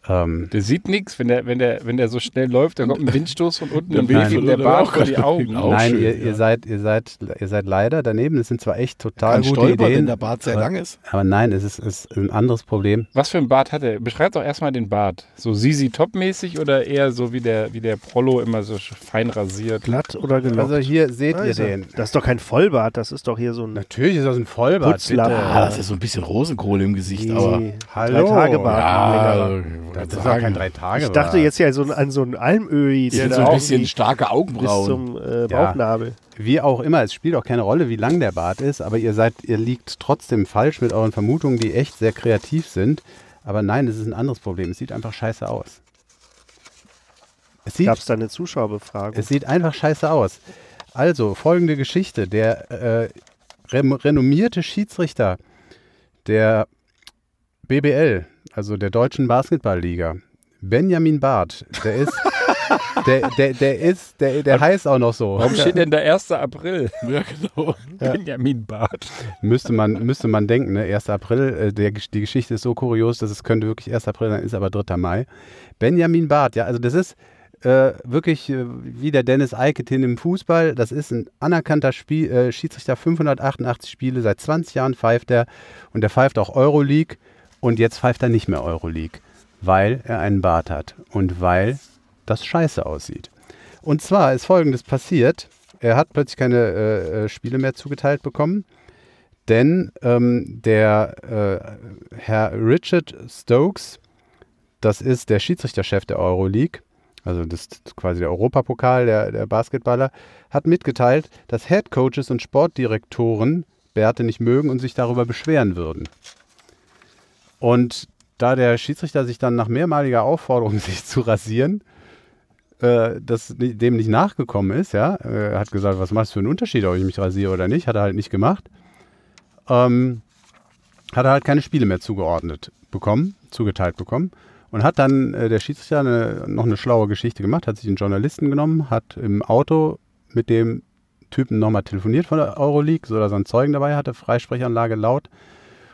Speaker 6: Ähm,
Speaker 4: Der sieht nichts, wenn der, wenn, der, wenn der so schnell läuft, da kommt ein Windstoß von unten und weht ihm der Bart
Speaker 7: auch
Speaker 4: vor die Augen.
Speaker 6: nein,
Speaker 7: schön,
Speaker 6: ihr,
Speaker 7: ja.
Speaker 6: ihr, seid, ihr, seid, ihr seid leider daneben. Das sind zwar echt total
Speaker 7: Kann
Speaker 6: gute
Speaker 7: stolpern,
Speaker 6: Ideen.
Speaker 7: wenn der Bart sehr
Speaker 6: aber,
Speaker 7: lang ist.
Speaker 6: aber nein, es ist, es ist ein anderes Problem.
Speaker 4: Was für ein Bart hat er? Beschreibt doch erstmal den Bart. So Sisi Top-mäßig oder eher so wie der, wie der Prollo immer so fein rasiert?
Speaker 5: Glatt oder gelockt?
Speaker 6: Also hier seht
Speaker 5: Da
Speaker 6: ihr den.
Speaker 5: Das ist doch kein Vollbart, das ist doch hier so ein
Speaker 6: Natürlich ist das ein Vollbart.
Speaker 7: Ah, das ist so ein bisschen Rosenkohle im Gesicht, aber.
Speaker 5: Nee,
Speaker 6: Hallo.
Speaker 5: drei Tage Bart.
Speaker 7: Ja,
Speaker 5: längerer.
Speaker 6: Das auch kein drei Tage.
Speaker 5: Ich dachte jetzt ja so an so einen Almöhi, da
Speaker 7: so ein bisschen
Speaker 5: bis
Speaker 7: starke Augenbrauen.
Speaker 5: zum äh,
Speaker 6: Ja.
Speaker 5: Bauchnabel.
Speaker 6: Wie auch immer, es spielt auch keine Rolle, wie lang der Bart ist, aber ihr seid, ihr liegt trotzdem falsch mit euren Vermutungen, die echt sehr kreativ sind. Aber nein, es ist ein anderes Problem. Es sieht einfach scheiße aus. Es sieht,
Speaker 5: Gab es da eine Zuschauerbefragung?
Speaker 6: es sieht einfach scheiße aus. Also, folgende Geschichte. Der äh, renommierte Schiedsrichter der BBL, also der Deutschen Basketballliga, Benjamin Barth, der ist, der, der, der ist, der, der heißt auch noch so.
Speaker 4: Warum steht denn da 1. April?
Speaker 7: Ja, genau.
Speaker 4: Benjamin Bart.
Speaker 6: Müsste man, müsste man denken, ne? 1. April, äh, der, die Geschichte ist so kurios, dass es könnte wirklich 1. April sein, ist aber 3. Mai. Benjamin Barth, ja, also das ist äh, wirklich äh, wie der Dennis Eiketin im Fußball. Das ist ein anerkannter Spiel, äh, Schiedsrichter, 588 Spiele, seit 20 Jahren pfeift er und der pfeift auch Euroleague und jetzt pfeift er nicht mehr Euroleague, weil er einen Bart hat und weil das scheiße aussieht. Und zwar ist folgendes passiert. Er hat plötzlich keine äh, äh, Spiele mehr zugeteilt bekommen, denn ähm, der äh, Herr Richard Stokes, das ist der Schiedsrichterchef der Euroleague, also das ist quasi der Europapokal der, der Basketballer, hat mitgeteilt, dass Headcoaches und Sportdirektoren Bärte nicht mögen und sich darüber beschweren würden. Und da der Schiedsrichter sich dann nach mehrmaliger Aufforderung, sich zu rasieren, äh, das dem nicht nachgekommen ist, ja, äh, hat gesagt, was machst du für einen Unterschied, ob ich mich rasiere oder nicht, hat er halt nicht gemacht, ähm, hat er halt keine Spiele mehr zugeordnet bekommen, zugeteilt bekommen. Und hat dann äh, der Schiedsrichter eine, noch eine schlaue Geschichte gemacht, hat sich einen Journalisten genommen, hat im Auto mit dem Typen nochmal telefoniert von der Euroleague, so dass er einen Zeugen dabei hatte, Freisprechanlage laut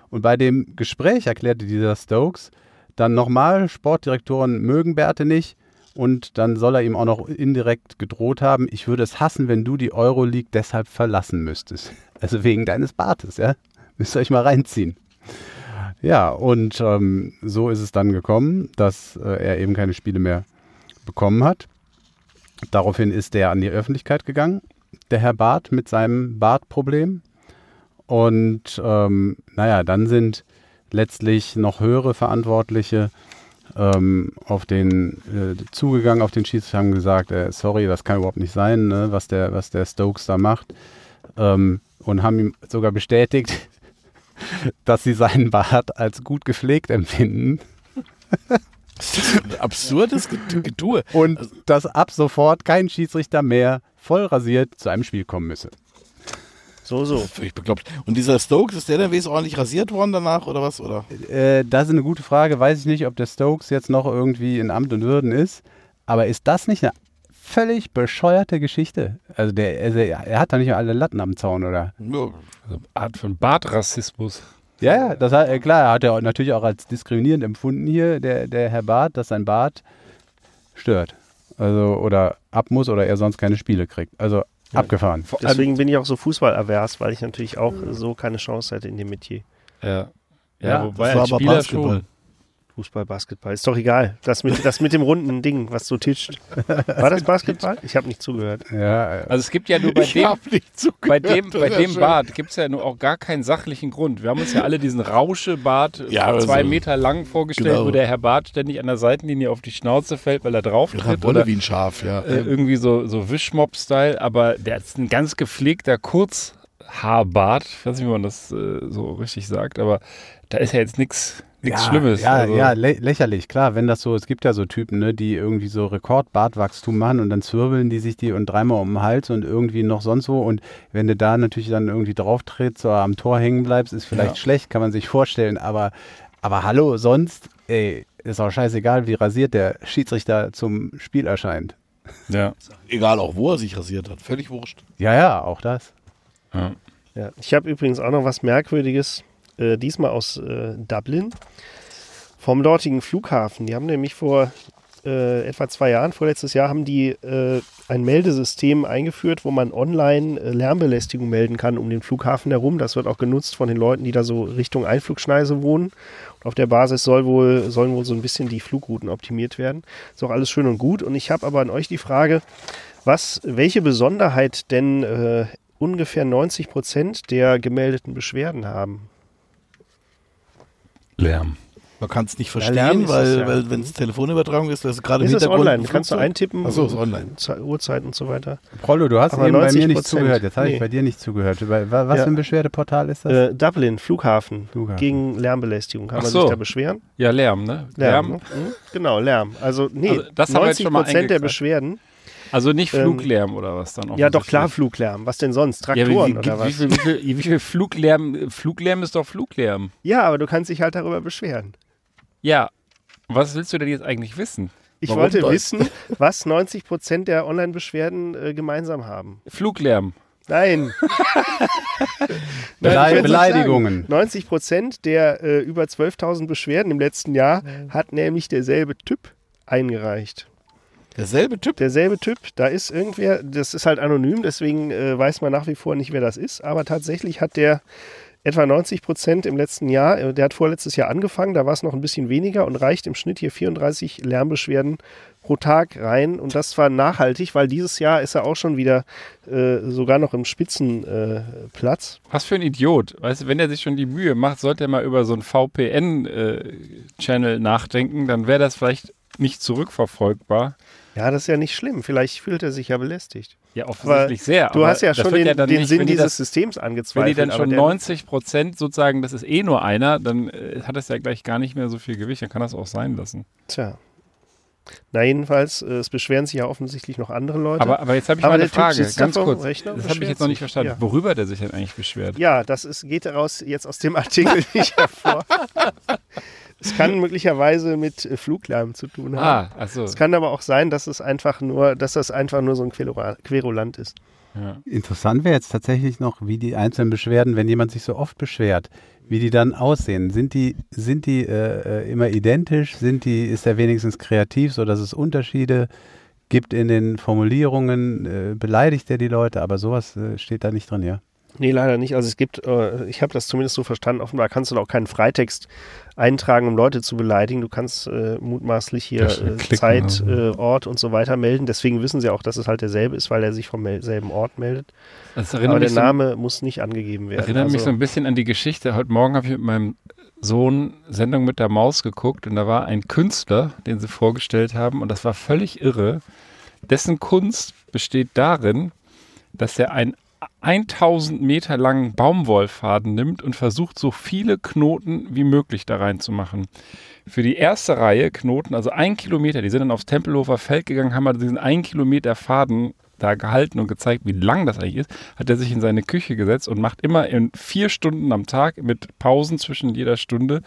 Speaker 6: Und bei dem Gespräch erklärte dieser Stokes dann nochmal, Sportdirektoren mögen Berthe nicht. Und dann soll er ihm auch noch indirekt gedroht haben, ich würde es hassen, wenn du die Euroleague deshalb verlassen müsstest. Also wegen deines Bartes, ja. Müsst ihr euch mal reinziehen. Ja, und ähm, so ist es dann gekommen, dass äh, er eben keine Spiele mehr bekommen hat. Daraufhin ist er an die Öffentlichkeit gegangen, der Herr Barth mit seinem Bartproblem. Und ähm, naja, dann sind letztlich noch höhere Verantwortliche ähm, auf den äh, zugegangen, auf den Schiedsrichter haben gesagt, äh, sorry, das kann überhaupt nicht sein, ne, was, der, was der Stokes da macht. Ähm, und haben ihm sogar bestätigt, dass sie seinen Bart als gut gepflegt empfinden
Speaker 7: Das ist ein absurdes Get- Getue.
Speaker 6: und dass ab sofort kein Schiedsrichter mehr voll rasiert zu einem Spiel kommen müsse.
Speaker 5: So, so.
Speaker 7: Völlig bekloppt. Und dieser Stokes, ist der dann wenigstens ordentlich rasiert worden danach oder was? Oder?
Speaker 6: Äh, das ist eine gute Frage. Weiß ich nicht, ob der Stokes jetzt noch irgendwie in Amt und Würden ist. Aber ist das nicht eine völlig bescheuerte Geschichte? Also, der, also er hat da nicht alle Latten am Zaun, oder?
Speaker 7: Ja,
Speaker 4: Also Art von Bartrassismus.
Speaker 6: Ja, ja, das hat, äh, klar, er hat er natürlich auch als diskriminierend empfunden hier, der, der Herr Barth, dass sein Bart stört. Also, oder ab muss oder er sonst keine Spiele kriegt. Also, abgefahren.
Speaker 5: Deswegen bin ich auch so fußballavers, weil ich natürlich auch so keine Chance hätte in dem Metier.
Speaker 4: Ja, ja,
Speaker 6: Ja,
Speaker 4: wobei
Speaker 7: das war
Speaker 4: als
Speaker 7: aber
Speaker 4: Spieler
Speaker 7: Basketball.
Speaker 4: schon.
Speaker 5: Fußball, Basketball, ist doch egal. Das mit, das mit dem runden Ding, was so tischt. War das Basketball? Ich habe nicht zugehört.
Speaker 6: Ja,
Speaker 4: Also es gibt ja nur bei
Speaker 7: ich
Speaker 4: dem,
Speaker 7: hab nicht zugehört.
Speaker 4: bei dem, bei dem. Bart gibt es ja nur auch gar keinen sachlichen Grund. Wir haben uns ja alle diesen Rauschebart
Speaker 7: Ja, aber
Speaker 4: zwei
Speaker 7: so-
Speaker 4: Meter lang vorgestellt,
Speaker 7: Genau.
Speaker 4: wo der Herr Bart ständig an der Seitenlinie auf die Schnauze fällt, weil er drauf tritt. Oder
Speaker 7: wie ein Schaf, ja.
Speaker 4: äh, irgendwie so, so Wischmob-Style, aber der ist ein ganz gepflegter Kurzhaarbart. Ich weiß nicht, wie man das äh, so richtig sagt, aber da ist ja jetzt nichts
Speaker 6: ja,
Speaker 4: Schlimmes.
Speaker 6: Ja,
Speaker 4: also,
Speaker 6: ja lä lächerlich, klar. Wenn das so, es gibt ja so Typen, ne, die irgendwie so Rekordbartwachstum machen und dann zwirbeln die sich die und dreimal um den Hals und irgendwie noch sonst wo. Und wenn du da natürlich dann irgendwie drauf trittst oder am Tor hängen bleibst, ist vielleicht
Speaker 4: Ja.
Speaker 6: schlecht, kann man sich vorstellen. Aber, aber hallo, sonst, ey, ist auch scheißegal, wie rasiert der Schiedsrichter zum Spiel erscheint.
Speaker 4: ja.
Speaker 7: Egal auch, wo er sich rasiert hat. Völlig wurscht.
Speaker 6: Ja, ja, auch das.
Speaker 4: ja.
Speaker 5: Ja. Ich habe übrigens auch noch was Merkwürdiges, äh, diesmal aus äh, Dublin, vom dortigen Flughafen. Die haben nämlich vor äh, etwa zwei Jahren, vorletztes Jahr, haben die äh, ein Meldesystem eingeführt, wo man online äh, Lärmbelästigung melden kann um den Flughafen herum. Das wird auch genutzt von den Leuten, die da so Richtung Einflugschneise wohnen. Und auf der Basis soll wohl, sollen wohl so ein bisschen die Flugrouten optimiert werden. Ist auch alles schön und gut. Und ich habe aber an euch die Frage, was, welche Besonderheit denn äh, ungefähr 90 Prozent der gemeldeten Beschwerden haben?
Speaker 4: Lärm.
Speaker 7: Man kann es nicht
Speaker 5: Lärm
Speaker 7: verstehen,
Speaker 5: ist
Speaker 7: weil,
Speaker 5: ja.
Speaker 7: weil wenn es Telefonübertragung ist, das ist gerade im
Speaker 5: Ist es
Speaker 7: Hintergrund.
Speaker 5: online? Kannst du eintippen?
Speaker 7: Ach so, ist online.
Speaker 5: Ze- Uhrzeit und so weiter.
Speaker 6: Prollo, du hast
Speaker 5: Aber
Speaker 6: eben bei mir nicht
Speaker 5: 90%,
Speaker 6: zugehört. Jetzt habe
Speaker 5: nee.
Speaker 6: ich bei dir nicht zugehört. Was
Speaker 5: Ja.
Speaker 6: für ein Beschwerdeportal ist das?
Speaker 5: Äh, Dublin, Flughafen,
Speaker 6: Flughafen.
Speaker 5: gegen Lärmbelästigung. Kann
Speaker 4: Ach
Speaker 5: man
Speaker 4: so.
Speaker 5: sich da beschweren?
Speaker 4: Ja, Lärm, ne?
Speaker 5: Lärm. ne? Mhm. Genau, Lärm. Also, nee,
Speaker 4: Also, das haben wir jetzt
Speaker 5: 90
Speaker 4: schon mal
Speaker 5: Prozent der. Beschwerden.
Speaker 4: Also nicht
Speaker 5: Ähm,
Speaker 4: Fluglärm oder was dann auch.
Speaker 5: Ja, doch klar, Fluglärm. Was denn sonst?
Speaker 4: Ja, wie,
Speaker 5: Traktoren
Speaker 4: wie,
Speaker 5: oder
Speaker 4: wie,
Speaker 5: was?
Speaker 4: viel, wie, viel, wie viel Fluglärm? Fluglärm ist doch Fluglärm.
Speaker 5: Ja, aber du kannst dich halt darüber beschweren.
Speaker 4: Ja. Was willst du denn jetzt eigentlich wissen?
Speaker 5: Ich
Speaker 7: Warum
Speaker 5: wollte
Speaker 7: das?
Speaker 5: wissen, was 90 Prozent der Online-Beschwerden äh, gemeinsam haben.
Speaker 4: Fluglärm.
Speaker 5: Nein. Nein,
Speaker 6: Beleidigungen.
Speaker 5: nicht sagen. 90 Prozent der äh, über 12.000 Beschwerden im letzten Jahr hat nämlich derselbe Typ eingereicht.
Speaker 7: Derselbe Typ.
Speaker 5: Derselbe Typ, da ist irgendwer, das ist halt anonym, deswegen äh, weiß man nach wie vor nicht, wer das ist, aber tatsächlich hat der etwa 90 Prozent im letzten Jahr, äh, der hat vorletztes Jahr angefangen, da war es noch ein bisschen weniger und reicht im Schnitt hier 34 Lärmbeschwerden pro Tag rein und das war nachhaltig, weil dieses Jahr ist er auch schon wieder äh, sogar noch im Spitzenplatz. Äh, Platz.
Speaker 4: Was für ein Idiot. Weißt du, wenn er sich schon die Mühe macht, sollte er mal über so einen VPN-Channel nachdenken, dann wäre das vielleicht nicht zurückverfolgbar.
Speaker 5: ja, das ist ja nicht schlimm, vielleicht fühlt er sich ja belästigt.
Speaker 4: Ja, offensichtlich sehr.
Speaker 5: Du
Speaker 4: aber
Speaker 5: hast ja schon den,
Speaker 4: ja
Speaker 5: den
Speaker 4: nicht,
Speaker 5: Sinn
Speaker 4: wenn die
Speaker 5: dieses
Speaker 4: das,
Speaker 5: Systems
Speaker 4: Wenn
Speaker 5: angezweifelt.
Speaker 4: die dann
Speaker 5: aber
Speaker 4: schon
Speaker 5: der-
Speaker 4: 90 Prozent sozusagen, das ist eh nur einer, dann äh, hat das ja gleich gar nicht mehr so viel Gewicht, dann kann das auch sein lassen.
Speaker 5: Tja. Na, jedenfalls, äh, es beschweren sich ja offensichtlich noch andere Leute.
Speaker 4: Aber, aber jetzt habe ich
Speaker 5: Aber
Speaker 4: mal eine Frage, ganz kurz.
Speaker 5: Rechner
Speaker 4: Das habe ich jetzt noch nicht verstanden.
Speaker 5: Ja.
Speaker 4: Worüber der sich denn eigentlich beschwert?
Speaker 5: ja, das ist, geht daraus jetzt aus dem Artikel nicht hervor. Es kann möglicherweise mit äh, Fluglärm zu tun haben.
Speaker 4: Ah, achso.
Speaker 5: Es kann aber auch sein, dass es einfach nur, dass das einfach nur so ein Querula- Querulant ist.
Speaker 4: Ja.
Speaker 6: Interessant wäre jetzt tatsächlich noch, wie die einzelnen Beschwerden, wenn jemand sich so oft beschwert, wie die dann aussehen. Sind die, sind die äh, äh, immer identisch? Sind die, ist er wenigstens kreativ, sodass es Unterschiede gibt in den Formulierungen? Äh, beleidigt er die Leute? Aber sowas äh, steht da nicht drin, ja?
Speaker 5: Nee, leider nicht. Also es gibt, äh, ich habe das zumindest so verstanden, offenbar kannst du da auch keinen Freitext eintragen, um Leute zu beleidigen. Du kannst äh, mutmaßlich hier äh, Zeit, äh, Ort und so weiter melden. Deswegen wissen sie auch, dass es halt derselbe ist, weil er sich vom selben Ort meldet.
Speaker 4: Das
Speaker 5: Aber der
Speaker 4: mich so,
Speaker 5: Name muss nicht angegeben werden.
Speaker 4: erinnert mich
Speaker 5: Also-
Speaker 4: so ein bisschen an die Geschichte. Heute Morgen habe ich mit meinem Sohn Sendung mit der Maus geguckt und da war ein Künstler, den sie vorgestellt haben und das war völlig irre. Dessen Kunst besteht darin, dass er einen 1000 Meter langen Baumwollfaden nimmt und versucht, so viele Knoten wie möglich da reinzumachen. Für die erste Reihe Knoten, also ein Kilometer, die sind dann aufs Tempelhofer Feld gegangen, haben halt diesen ein Kilometer Faden da gehalten und gezeigt, wie lang das eigentlich ist, hat er sich in seine Küche gesetzt und macht immer in vier Stunden am Tag mit Pausen zwischen jeder Stunde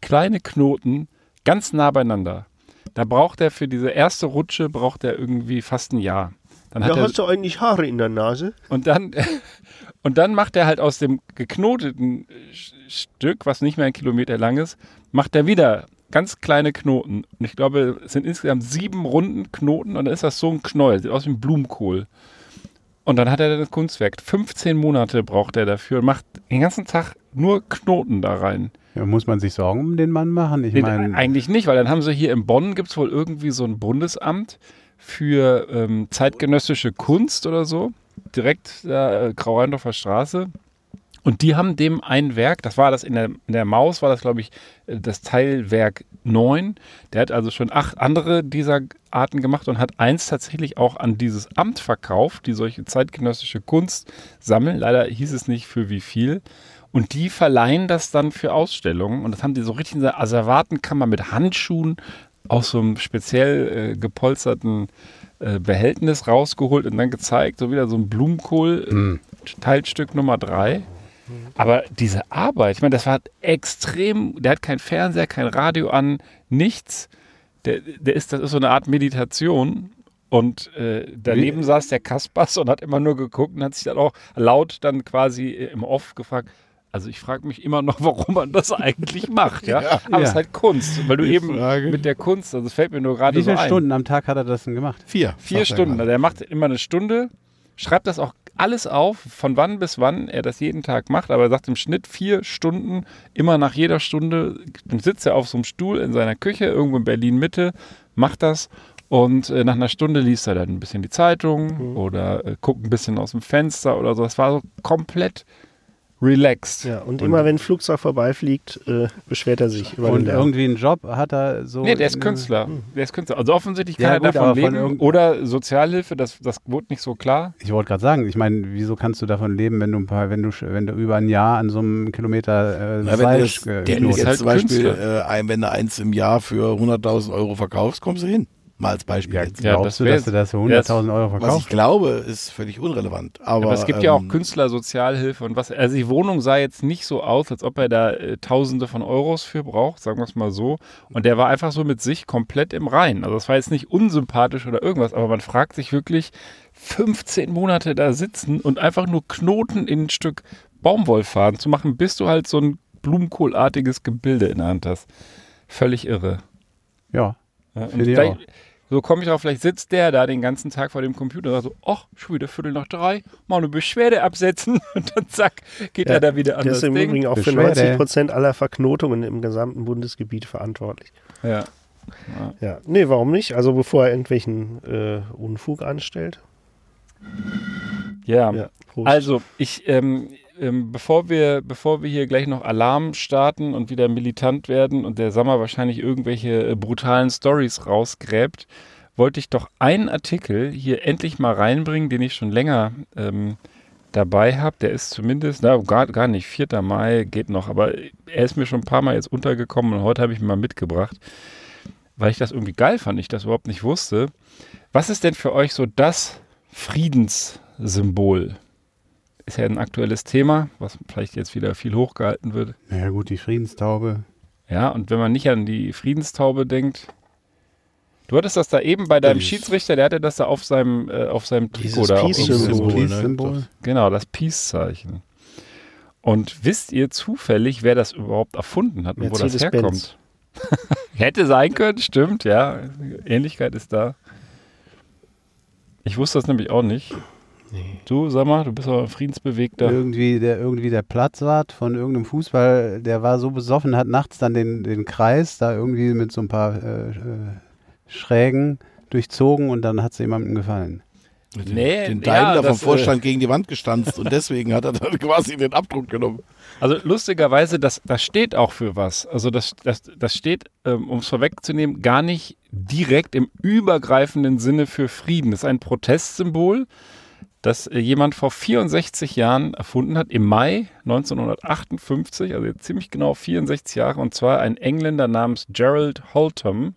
Speaker 4: kleine Knoten ganz nah beieinander. Da braucht er für diese erste Rutsche braucht er irgendwie fast ein Jahr. Dann hat
Speaker 5: Ja,
Speaker 4: er,
Speaker 5: hast du eigentlich Haare in der Nase?
Speaker 4: und dann, und dann macht er halt aus dem geknoteten Stück, was nicht mehr ein Kilometer lang ist, macht er wieder ganz kleine Knoten. Und ich glaube, es sind insgesamt sieben runden Knoten und dann ist das so ein Knäuel, sieht aus wie ein Blumenkohl. Und dann hat er das Kunstwerk. 15 Monate braucht er dafür und macht den ganzen Tag nur Knoten da rein.
Speaker 6: Ja, muss man sich Sorgen um den Mann machen? Ich
Speaker 4: Nee,
Speaker 6: meine,
Speaker 4: eigentlich nicht, weil dann haben sie hier in Bonn gibt es wohl irgendwie so ein Bundesamt für ähm, zeitgenössische Kunst oder so, direkt äh, Grau-Rheindorfer Straße. Und die haben dem ein Werk, das war das in der, in der Maus, war das glaube ich äh, das Teilwerk 9. Der hat also schon acht andere dieser Arten gemacht und hat eins tatsächlich auch an dieses Amt verkauft, die solche zeitgenössische Kunst sammeln. Leider hieß es nicht für wie viel. Und die verleihen das dann für Ausstellungen. Und das haben die so richtig in der Asservatenkammer mit Handschuhen aus so einem speziell äh, gepolsterten äh, Behältnis rausgeholt und dann gezeigt. So wieder so ein Blumenkohl, äh, Teilstück Nummer drei. Aber diese Arbeit, ich meine, das war extrem, der hat kein Fernseher, kein Radio an, nichts. Der, der ist, das ist so eine Art Meditation. Und äh, daneben saß der Kaspers und hat immer nur geguckt und hat sich dann auch laut dann quasi äh, im Off gefragt. Also ich frage mich immer noch, warum man das eigentlich macht, ja.
Speaker 7: Ja.
Speaker 4: Aber es ist halt Kunst, weil du
Speaker 7: Die
Speaker 4: eben
Speaker 7: Frage.
Speaker 4: mit der Kunst, also es fällt mir nur gerade
Speaker 6: wie
Speaker 4: so
Speaker 6: viele
Speaker 4: ein.
Speaker 6: Stunden am Tag hat er das denn gemacht?
Speaker 7: Vier.
Speaker 4: Vier
Speaker 7: er
Speaker 4: Stunden. Also er macht immer eine Stunde, schreibt das auch alles auf, von wann bis wann er das jeden Tag macht, aber er sagt im Schnitt vier Stunden, immer nach jeder Stunde, sitzt er auf so einem Stuhl in seiner Küche, irgendwo in Berlin Mitte, macht das und äh, nach einer Stunde liest er dann ein bisschen die Zeitung oder äh, guckt ein bisschen aus dem Fenster oder so. Das war so komplett relaxed.
Speaker 5: Ja, und, immer wenn ein Flugzeug vorbeifliegt, äh, beschwert er sich über
Speaker 6: Und irgendwie einen Job hat er so.
Speaker 4: Nee, der ist
Speaker 6: in-
Speaker 4: Künstler. Der ist Künstler. Also offensichtlich kann
Speaker 6: Ja,
Speaker 4: er
Speaker 6: gut,
Speaker 4: davon leben. Oder Sozialhilfe, das, das wurde nicht so klar.
Speaker 6: Ich wollte gerade sagen, ich meine, wieso kannst du davon leben, wenn du ein paar, wenn du, sch- wenn du über ein Jahr an so einem Seil
Speaker 7: Na, wenn du das, der
Speaker 4: ist
Speaker 7: jetzt
Speaker 4: halt
Speaker 7: zum Beispiel, äh, ein, wenn du eins im Jahr für 100.000 Euro verkaufst, kommst du hin. Mal als Beispiel
Speaker 6: Ja,
Speaker 7: jetzt.
Speaker 4: Ja,
Speaker 6: glaubst
Speaker 4: das
Speaker 6: du, dass du das für
Speaker 4: Ja, das-
Speaker 6: 100.000 Euro
Speaker 7: Was ich
Speaker 6: verkaufst?
Speaker 7: glaube, ist völlig irrelevant. Aber,
Speaker 4: Aber es gibt ja auch
Speaker 7: ähm,
Speaker 4: Künstlersozialhilfe und was. Also die Wohnung sah jetzt nicht so aus, als ob er da äh, Tausende von Euros für braucht, sagen wir es mal so. Und der war einfach so mit sich komplett im Rein. Also das war jetzt nicht unsympathisch oder irgendwas, aber man fragt sich wirklich, 15 Monate da sitzen und einfach nur Knoten in ein Stück Baumwollfaden zu machen, bis du halt so ein Blumenkohlartiges Gebilde in der Hand hast. Völlig irre.
Speaker 6: Ja.
Speaker 4: Ja, vielleicht-. So komme ich auch, vielleicht sitzt der da den ganzen Tag vor dem Computer und sagt so, ach, schon wieder Viertel nach drei, mal eine Beschwerde absetzen und dann zack, geht
Speaker 5: Ja,
Speaker 4: er da wieder an
Speaker 5: Der
Speaker 4: das
Speaker 5: ist im
Speaker 4: Ding.
Speaker 5: Übrigen auch für
Speaker 6: Beschwerde.
Speaker 5: 90 Prozent aller Verknotungen im gesamten Bundesgebiet verantwortlich.
Speaker 4: Ja.
Speaker 5: Ja, nee, warum nicht? Also bevor er irgendwelchen äh, Unfug anstellt.
Speaker 4: Ja.
Speaker 5: Ja.
Speaker 4: Also, ich, ähm, ähm, bevor, wir, bevor wir hier gleich noch Alarm starten und wieder militant werden und der Sommer wahrscheinlich irgendwelche äh, brutalen Stories rausgräbt, wollte ich doch einen Artikel hier endlich mal reinbringen, den ich schon länger ähm, dabei habe. Der ist zumindest, na, gar, gar nicht, 4. Mai geht noch, aber er ist mir schon ein paar Mal jetzt untergekommen und heute habe ich ihn mal mitgebracht, weil ich das irgendwie geil fand, ich das überhaupt nicht wusste. Was ist denn für euch so das Friedenssymbol? Ist ja ein aktuelles Thema, was vielleicht jetzt wieder viel hochgehalten wird.
Speaker 6: Naja, gut, die Friedenstaube.
Speaker 4: Ja, und wenn man nicht an die Friedenstaube denkt. Du hattest das da eben bei deinem
Speaker 7: Dieses-
Speaker 4: Schiedsrichter, der hatte das da auf seinem, äh, auf seinem Trikot da. auch
Speaker 5: Peace ne?
Speaker 6: Peace-Symbol.
Speaker 4: Genau, das Peace-Zeichen. Und wisst ihr zufällig, wer das überhaupt erfunden hat und wo das herkommt? Hätte sein können, stimmt, ja. Ähnlichkeit ist da. Ich wusste das nämlich auch nicht. Du, sag mal, du bist aber ein friedensbewegter.
Speaker 6: Irgendwie der, irgendwie der Platzwart von irgendeinem Fußball, der war so besoffen, hat nachts dann den, den Kreis da irgendwie mit so ein paar äh, äh, Schrägen durchzogen und dann hat es jemandem gefallen.
Speaker 7: Den,
Speaker 4: Nee,
Speaker 7: den
Speaker 4: ja,
Speaker 7: Daimler vom
Speaker 4: äh,
Speaker 7: Vorstand gegen die Wand gestanzt und deswegen hat er dann quasi den Abdruck genommen.
Speaker 4: Also lustigerweise, das, das steht auch für was. Also das, das, das steht, ähm, um es vorwegzunehmen, gar nicht direkt im übergreifenden Sinne für Frieden. Das ist ein Protestsymbol, das äh, jemand vor 64 Jahren erfunden hat, im Mai 1958, also ziemlich genau 64 Jahre, und zwar ein Engländer namens Gerald Holtham.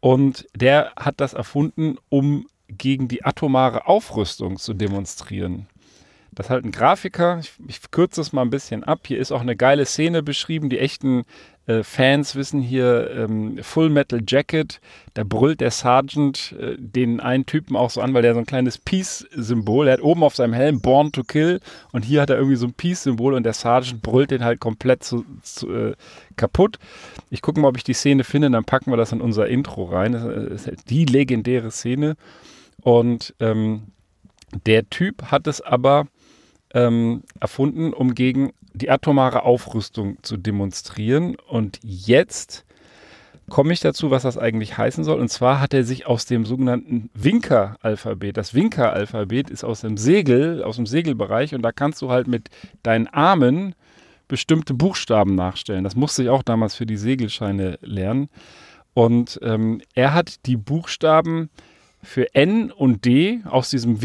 Speaker 4: Und der hat das erfunden, um gegen die atomare Aufrüstung zu demonstrieren. Das ist halt ein Grafiker, ich, ich kürze es mal ein bisschen ab. Hier ist auch eine geile Szene beschrieben. Die echten äh, Fans wissen hier ähm, Full Metal Jacket. Da brüllt der Sergeant äh, den einen Typen auch so an, weil der so ein kleines Peace-Symbol, er hat oben auf seinem Helm Born to Kill und hier hat er irgendwie so ein Peace-Symbol und der Sergeant brüllt den halt komplett zu, zu, äh, kaputt. Ich gucke mal, ob ich die Szene finde, dann packen wir das in unser Intro rein. Das ist halt die legendäre Szene. Und ähm, der Typ hat es aber ähm, erfunden, um gegen die atomare Aufrüstung zu demonstrieren. Und jetzt komme ich dazu, was das eigentlich heißen soll. Und zwar hat er sich aus dem sogenannten Winker-Alphabet, das Winker-Alphabet ist aus dem Segel, aus dem Segelbereich und da kannst du halt mit deinen Armen bestimmte Buchstaben nachstellen. Das musste ich auch damals für die Segelscheine lernen. Und ähm, er hat die Buchstaben für N und D aus diesem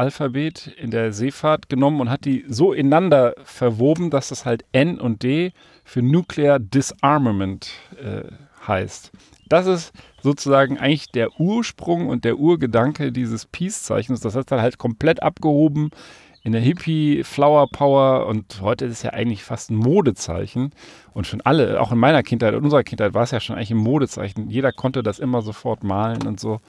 Speaker 4: Winker-Alphabet in der Seefahrt genommen und hat die so ineinander verwoben, dass das halt N und D für Nuclear Disarmament äh, heißt. Das ist sozusagen eigentlich der Ursprung und der Urgedanke dieses Peace-Zeichens. Das hat er halt komplett abgehoben in der Hippie, Flower Power und heute ist es ja eigentlich fast ein Modezeichen. Und schon alle, auch in meiner Kindheit, in unserer Kindheit war es ja schon eigentlich ein Modezeichen. Jeder konnte das immer sofort malen und so.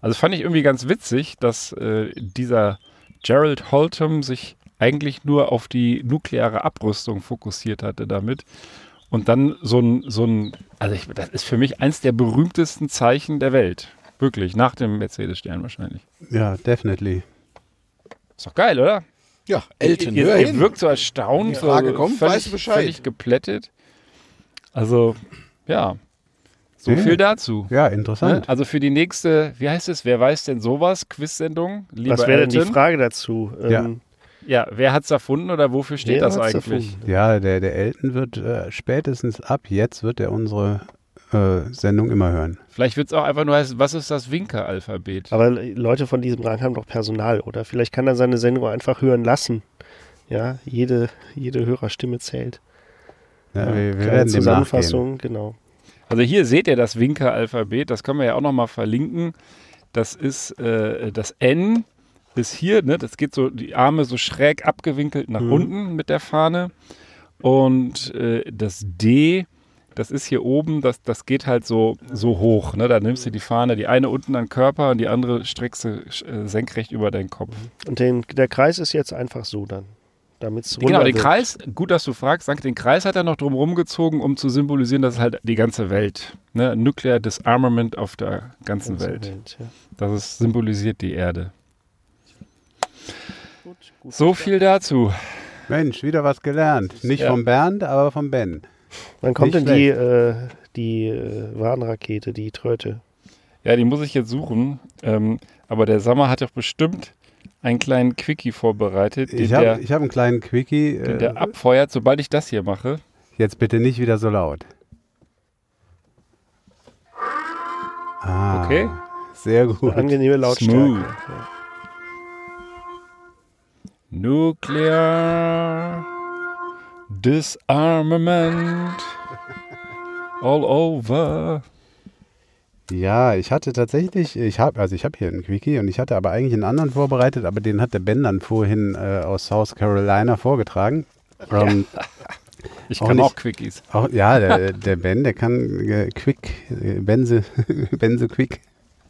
Speaker 4: Also fand ich irgendwie ganz witzig, dass äh, dieser Gerald Holtham sich eigentlich nur auf die nukleare Abrüstung fokussiert hatte damit. Und dann so ein, so ein, also ich, das ist für mich eins der berühmtesten Zeichen der Welt. Wirklich, nach dem Mercedes-Stern wahrscheinlich.
Speaker 6: Ja, definitely.
Speaker 4: Ist doch geil, oder?
Speaker 7: Ja, Elton,
Speaker 4: ihr, ihr wirkt so erstaunt,
Speaker 7: Die Frage
Speaker 4: so
Speaker 7: kommt,
Speaker 4: völlig,
Speaker 7: weißt du Bescheid.
Speaker 4: völlig geplättet. Also, ja. So
Speaker 6: Ja.
Speaker 4: viel dazu.
Speaker 6: Ja,
Speaker 4: Ne?
Speaker 6: interessant.
Speaker 4: Also für die nächste, wie heißt es, wer weiß denn sowas, Quiz-Sendung? Lieber
Speaker 5: Was wäre denn die? Frage dazu?
Speaker 6: Ja.
Speaker 5: Ähm,
Speaker 4: Ja, wer hat's erfunden oder wofür steht
Speaker 5: wer
Speaker 4: das
Speaker 5: hat's
Speaker 4: eigentlich?
Speaker 5: erfunden?
Speaker 6: Ja, der, der Elton wird äh, spätestens ab jetzt wird er unsere äh, Sendung immer hören.
Speaker 4: Vielleicht wird es auch einfach nur heißen, was ist das Winker-Alphabet?
Speaker 5: Aber Leute von diesem Rang haben doch Personal, oder? Vielleicht kann er seine Sendung einfach hören lassen. Ja, jede, jede Hörerstimme zählt.
Speaker 6: Ja,
Speaker 4: Ja,
Speaker 6: wir, wir werden.
Speaker 5: Zusammenfassung, genau.
Speaker 4: Also hier seht ihr das Winker-Alphabet, das können wir ja auch nochmal verlinken. Das ist äh, das N ist hier, ne? Das geht so, die Arme so schräg abgewinkelt nach
Speaker 5: Mhm.
Speaker 4: unten mit der Fahne. Und äh, das D, das ist hier oben, das, das geht halt so, so hoch. Ne? Da nimmst du die Fahne, die eine unten an den Körper und die andere streckst du äh, senkrecht über deinen Kopf.
Speaker 5: Und den, der Kreis ist jetzt einfach so dann. Damit es
Speaker 4: Genau, den Kreis, gut, dass du fragst, den Kreis hat er noch drum rumgezogen, um zu symbolisieren, dass halt die ganze Welt, ne, Nuclear Disarmament auf der ganzen Welt.
Speaker 5: ja.
Speaker 4: Das ist, symbolisiert die Erde.
Speaker 5: Gut, gut.
Speaker 4: So viel dazu.
Speaker 6: Mensch, wieder was gelernt. Nicht
Speaker 4: Ja.
Speaker 6: vom Bernd, aber vom Ben.
Speaker 5: Wann kommt
Speaker 6: Nicht
Speaker 5: denn die, äh, die äh, Warnrakete, die Tröte?
Speaker 4: Ja, die muss ich jetzt suchen. Ähm, aber der Sommer hat doch bestimmt einen kleinen Quickie vorbereitet, den,
Speaker 6: Ich
Speaker 4: der,
Speaker 6: habe ich hab einen kleinen Quickie.
Speaker 4: den
Speaker 6: Äh,
Speaker 4: der abfeuert, sobald ich das hier mache.
Speaker 6: jetzt bitte nicht wieder so laut. Ah,
Speaker 4: Okay.
Speaker 6: Sehr gut.
Speaker 5: Angenehme Lautstärke.
Speaker 4: Smooth. Nuclear Disarmament all over.
Speaker 6: Ja, ich hatte tatsächlich, ich habe, also ich habe hier einen Quickie und ich hatte aber eigentlich einen anderen vorbereitet, aber den hat der Ben dann vorhin äh, aus South Carolina vorgetragen. Ähm,
Speaker 4: Ich
Speaker 6: Auch
Speaker 4: kann
Speaker 6: nicht-
Speaker 4: auch Quickies.
Speaker 6: Auch, ja, der, der Ben, der kann äh, quick, äh, Benze, Benze quick.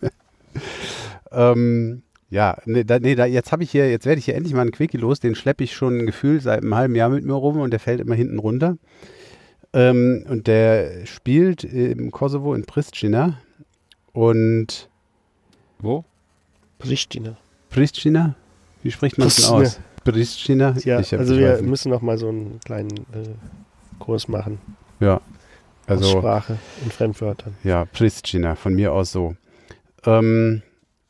Speaker 6: ähm, Ja, nee, da, nee da, jetzt habe ich hier, jetzt werde ich hier endlich mal einen Quickie los, den schleppe ich schon gefühlt seit einem halben Jahr mit mir rum und der fällt immer hinten runter. Ähm, und der spielt im Kosovo in Pristina und
Speaker 4: Wo?
Speaker 5: Pristina.
Speaker 6: Pristina? Wie spricht man es denn aus? Pristina?
Speaker 5: Ja,
Speaker 6: Ich
Speaker 5: also wir müssen noch mal so einen kleinen äh, Kurs machen.
Speaker 6: Ja. Also,
Speaker 5: Aussprache in Fremdwörtern.
Speaker 6: Ja, Pristina, von mir aus so. Ähm,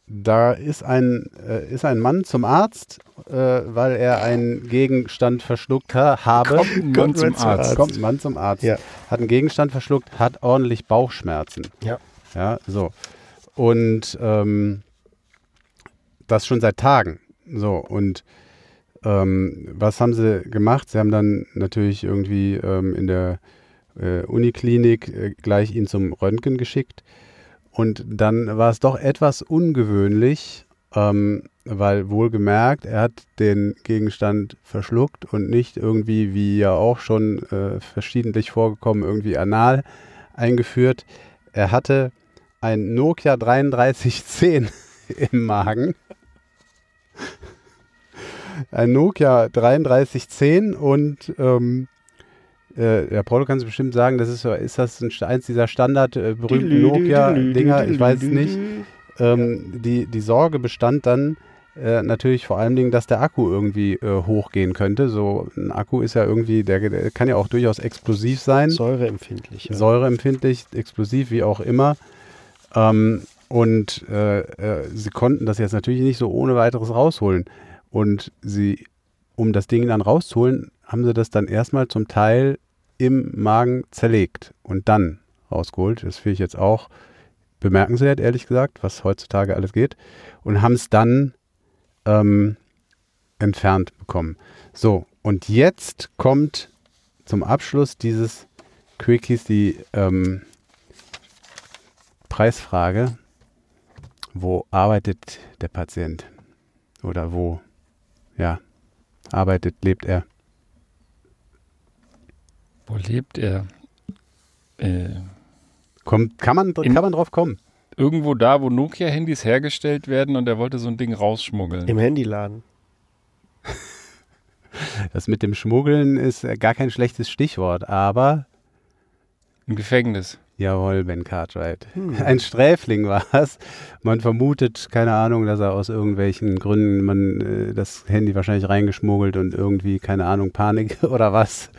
Speaker 6: da ist ein, äh, ist ein Mann zum Arzt, äh, weil er einen Gegenstand verschluckt ha habe.
Speaker 4: Kommt ein Mann zum Arzt.
Speaker 6: Kommt ein Mann zum Arzt.
Speaker 5: Ja.
Speaker 6: Hat einen Gegenstand verschluckt, hat ordentlich Bauchschmerzen.
Speaker 5: Ja.
Speaker 6: Ja, so. Und ähm, das schon seit Tagen. So, und ähm, was haben sie gemacht? Sie haben dann natürlich irgendwie ähm, in der äh, Uniklinik äh, gleich ihn zum Röntgen geschickt. Und dann war es doch etwas ungewöhnlich, ähm, weil wohlgemerkt, er hat den Gegenstand verschluckt und nicht irgendwie, wie ja auch schon äh, verschiedentlich vorgekommen, irgendwie anal eingeführt. Er hatte ein Nokia 3310 im Magen. Ein Nokia 3310 und ähm, äh, der Paul kann es bestimmt sagen, das ist, ist das ein, eins dieser Standard äh, berühmten Nokia-Dinger, ich weiß es nicht. Ähm, die, die Sorge bestand dann äh, natürlich vor allen Dingen, dass der Akku irgendwie äh, hochgehen könnte. So ein Akku ist ja irgendwie, der, der kann ja auch durchaus explosiv sein
Speaker 5: Säureempfindlich. Ja.
Speaker 6: säureempfindlich, explosiv, wie auch immer. Ähm, und äh, äh, sie konnten das jetzt natürlich nicht so ohne weiteres rausholen. Und sie, um das Ding dann rauszuholen, haben sie das dann erstmal zum Teil im Magen zerlegt und dann rausgeholt. Das finde ich jetzt auch bemerkenswert, ehrlich gesagt, was heutzutage alles geht. Und haben es dann ähm, entfernt bekommen. So, und jetzt kommt zum Abschluss dieses Quickies die ähm, Preisfrage. Wo arbeitet der Patient? Oder wo, ja, arbeitet, lebt er?
Speaker 4: Wo lebt er? Äh,
Speaker 6: Kommt, kann, man,
Speaker 4: In-
Speaker 6: kann man drauf kommen?
Speaker 4: irgendwo da, wo Nokia-Handys hergestellt werden und er wollte so ein Ding rausschmuggeln.
Speaker 5: Im Handyladen.
Speaker 6: Das mit dem Schmuggeln ist äh, gar kein schlechtes Stichwort, aber
Speaker 4: Im Gefängnis.
Speaker 6: Jawohl, Ben Cartwright. Ein Sträfling war es. Man vermutet, keine Ahnung, dass er aus irgendwelchen Gründen man äh, das Handy wahrscheinlich reingeschmuggelt und irgendwie, keine Ahnung, Panik oder was.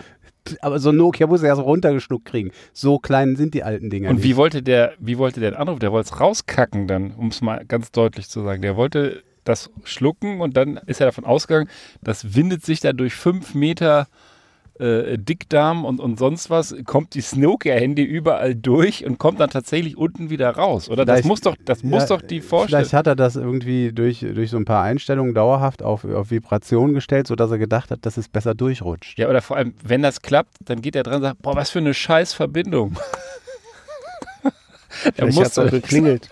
Speaker 6: Aber so ein Nokia muss er ja so runtergeschluckt kriegen. So klein sind die alten Dinger
Speaker 4: Und
Speaker 6: nicht.
Speaker 4: wie wollte der, wie wollte der den Anruf? Der wollte es rauskacken dann, um es mal ganz deutlich zu sagen. Der wollte das schlucken und dann ist er davon ausgegangen, das windet sich da durch fünf Meter äh, Dickdarm und, und sonst was, kommt die Nokia-Handy überall durch und kommt dann tatsächlich unten wieder raus. Oder das
Speaker 6: Vielleicht-
Speaker 4: muss doch, das muss
Speaker 6: Ja,
Speaker 4: doch die Vorstellung.
Speaker 6: Vielleicht hat er das irgendwie durch, durch so ein paar Einstellungen dauerhaft auf, auf Vibration gestellt, sodass er gedacht hat, dass es besser durchrutscht.
Speaker 4: Ja, oder vor allem, wenn das klappt, dann geht er dran und sagt, boah, was für eine scheiß Verbindung. er muss
Speaker 5: auch geklingelt.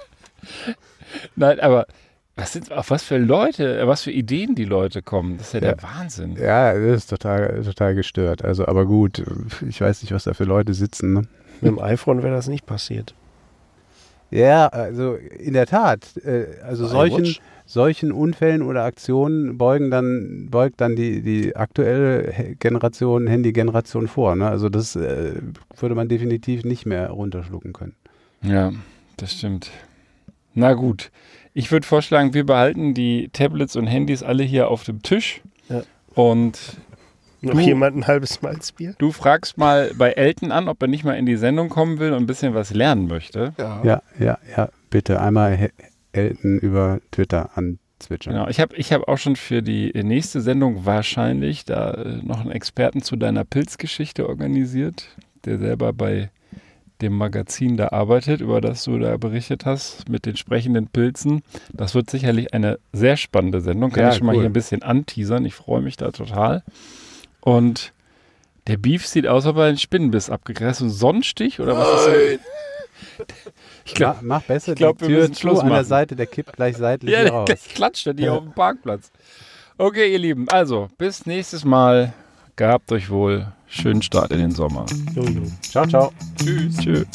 Speaker 4: Nein, aber was sind, auf was für Leute, was für Ideen die Leute kommen, das ist ja, der Wahnsinn.
Speaker 6: Ja, das ist total, total gestört. Also, aber gut, ich weiß nicht, was da für Leute sitzen. Ne?
Speaker 5: Mit dem iPhone wäre das nicht passiert.
Speaker 6: Ja, also in der Tat. Äh, also solchen, solchen Unfällen oder Aktionen beugen dann, beugt dann die, die aktuelle Generation, Handy-Generation vor. Ne? Also das äh, würde man definitiv nicht mehr runterschlucken können.
Speaker 4: Ja, das stimmt. Na gut, ich würde vorschlagen, wir behalten die Tablets und Handys alle hier auf dem Tisch.
Speaker 5: Ja.
Speaker 4: Und
Speaker 5: Noch
Speaker 4: Du-
Speaker 5: jemand ein halbes Malzbier?
Speaker 4: du fragst mal bei Elton an, ob er nicht mal in die Sendung kommen will und ein bisschen was lernen möchte.
Speaker 7: Ja.
Speaker 6: Ja, ja, ja. Bitte einmal Elton über Twitter anzwitschern.
Speaker 4: Genau, ich habe ich hab auch schon für die nächste Sendung wahrscheinlich da äh, noch einen Experten zu deiner Pilzgeschichte organisiert, der selber bei dem Magazin da arbeitet, über das du da berichtet hast, mit den sprechenden Pilzen. Das wird sicherlich eine sehr spannende Sendung. Kann
Speaker 6: Ja,
Speaker 4: ich schon mal
Speaker 6: cool.
Speaker 4: hier ein bisschen anteasern. Ich freue mich da total. Und der Beef sieht aus, ob er einen Spinnenbiss. So ein Sonnenstich oder was ist das? Ich glaube,
Speaker 6: mach, mach besser
Speaker 4: ich glaub,
Speaker 6: die
Speaker 4: wir
Speaker 6: Tür
Speaker 4: Schluss
Speaker 6: an der. Seite, der kippt gleich seitlich
Speaker 4: Ja,
Speaker 6: hier
Speaker 4: der
Speaker 6: raus.
Speaker 4: gleich klatscht er die auf dem Parkplatz. Okay, ihr Lieben, also bis nächstes Mal. Gehabt euch wohl schönen Start in den Sommer.
Speaker 5: Jojo.
Speaker 6: Ciao, ciao.
Speaker 4: Tschüss. Tschüss.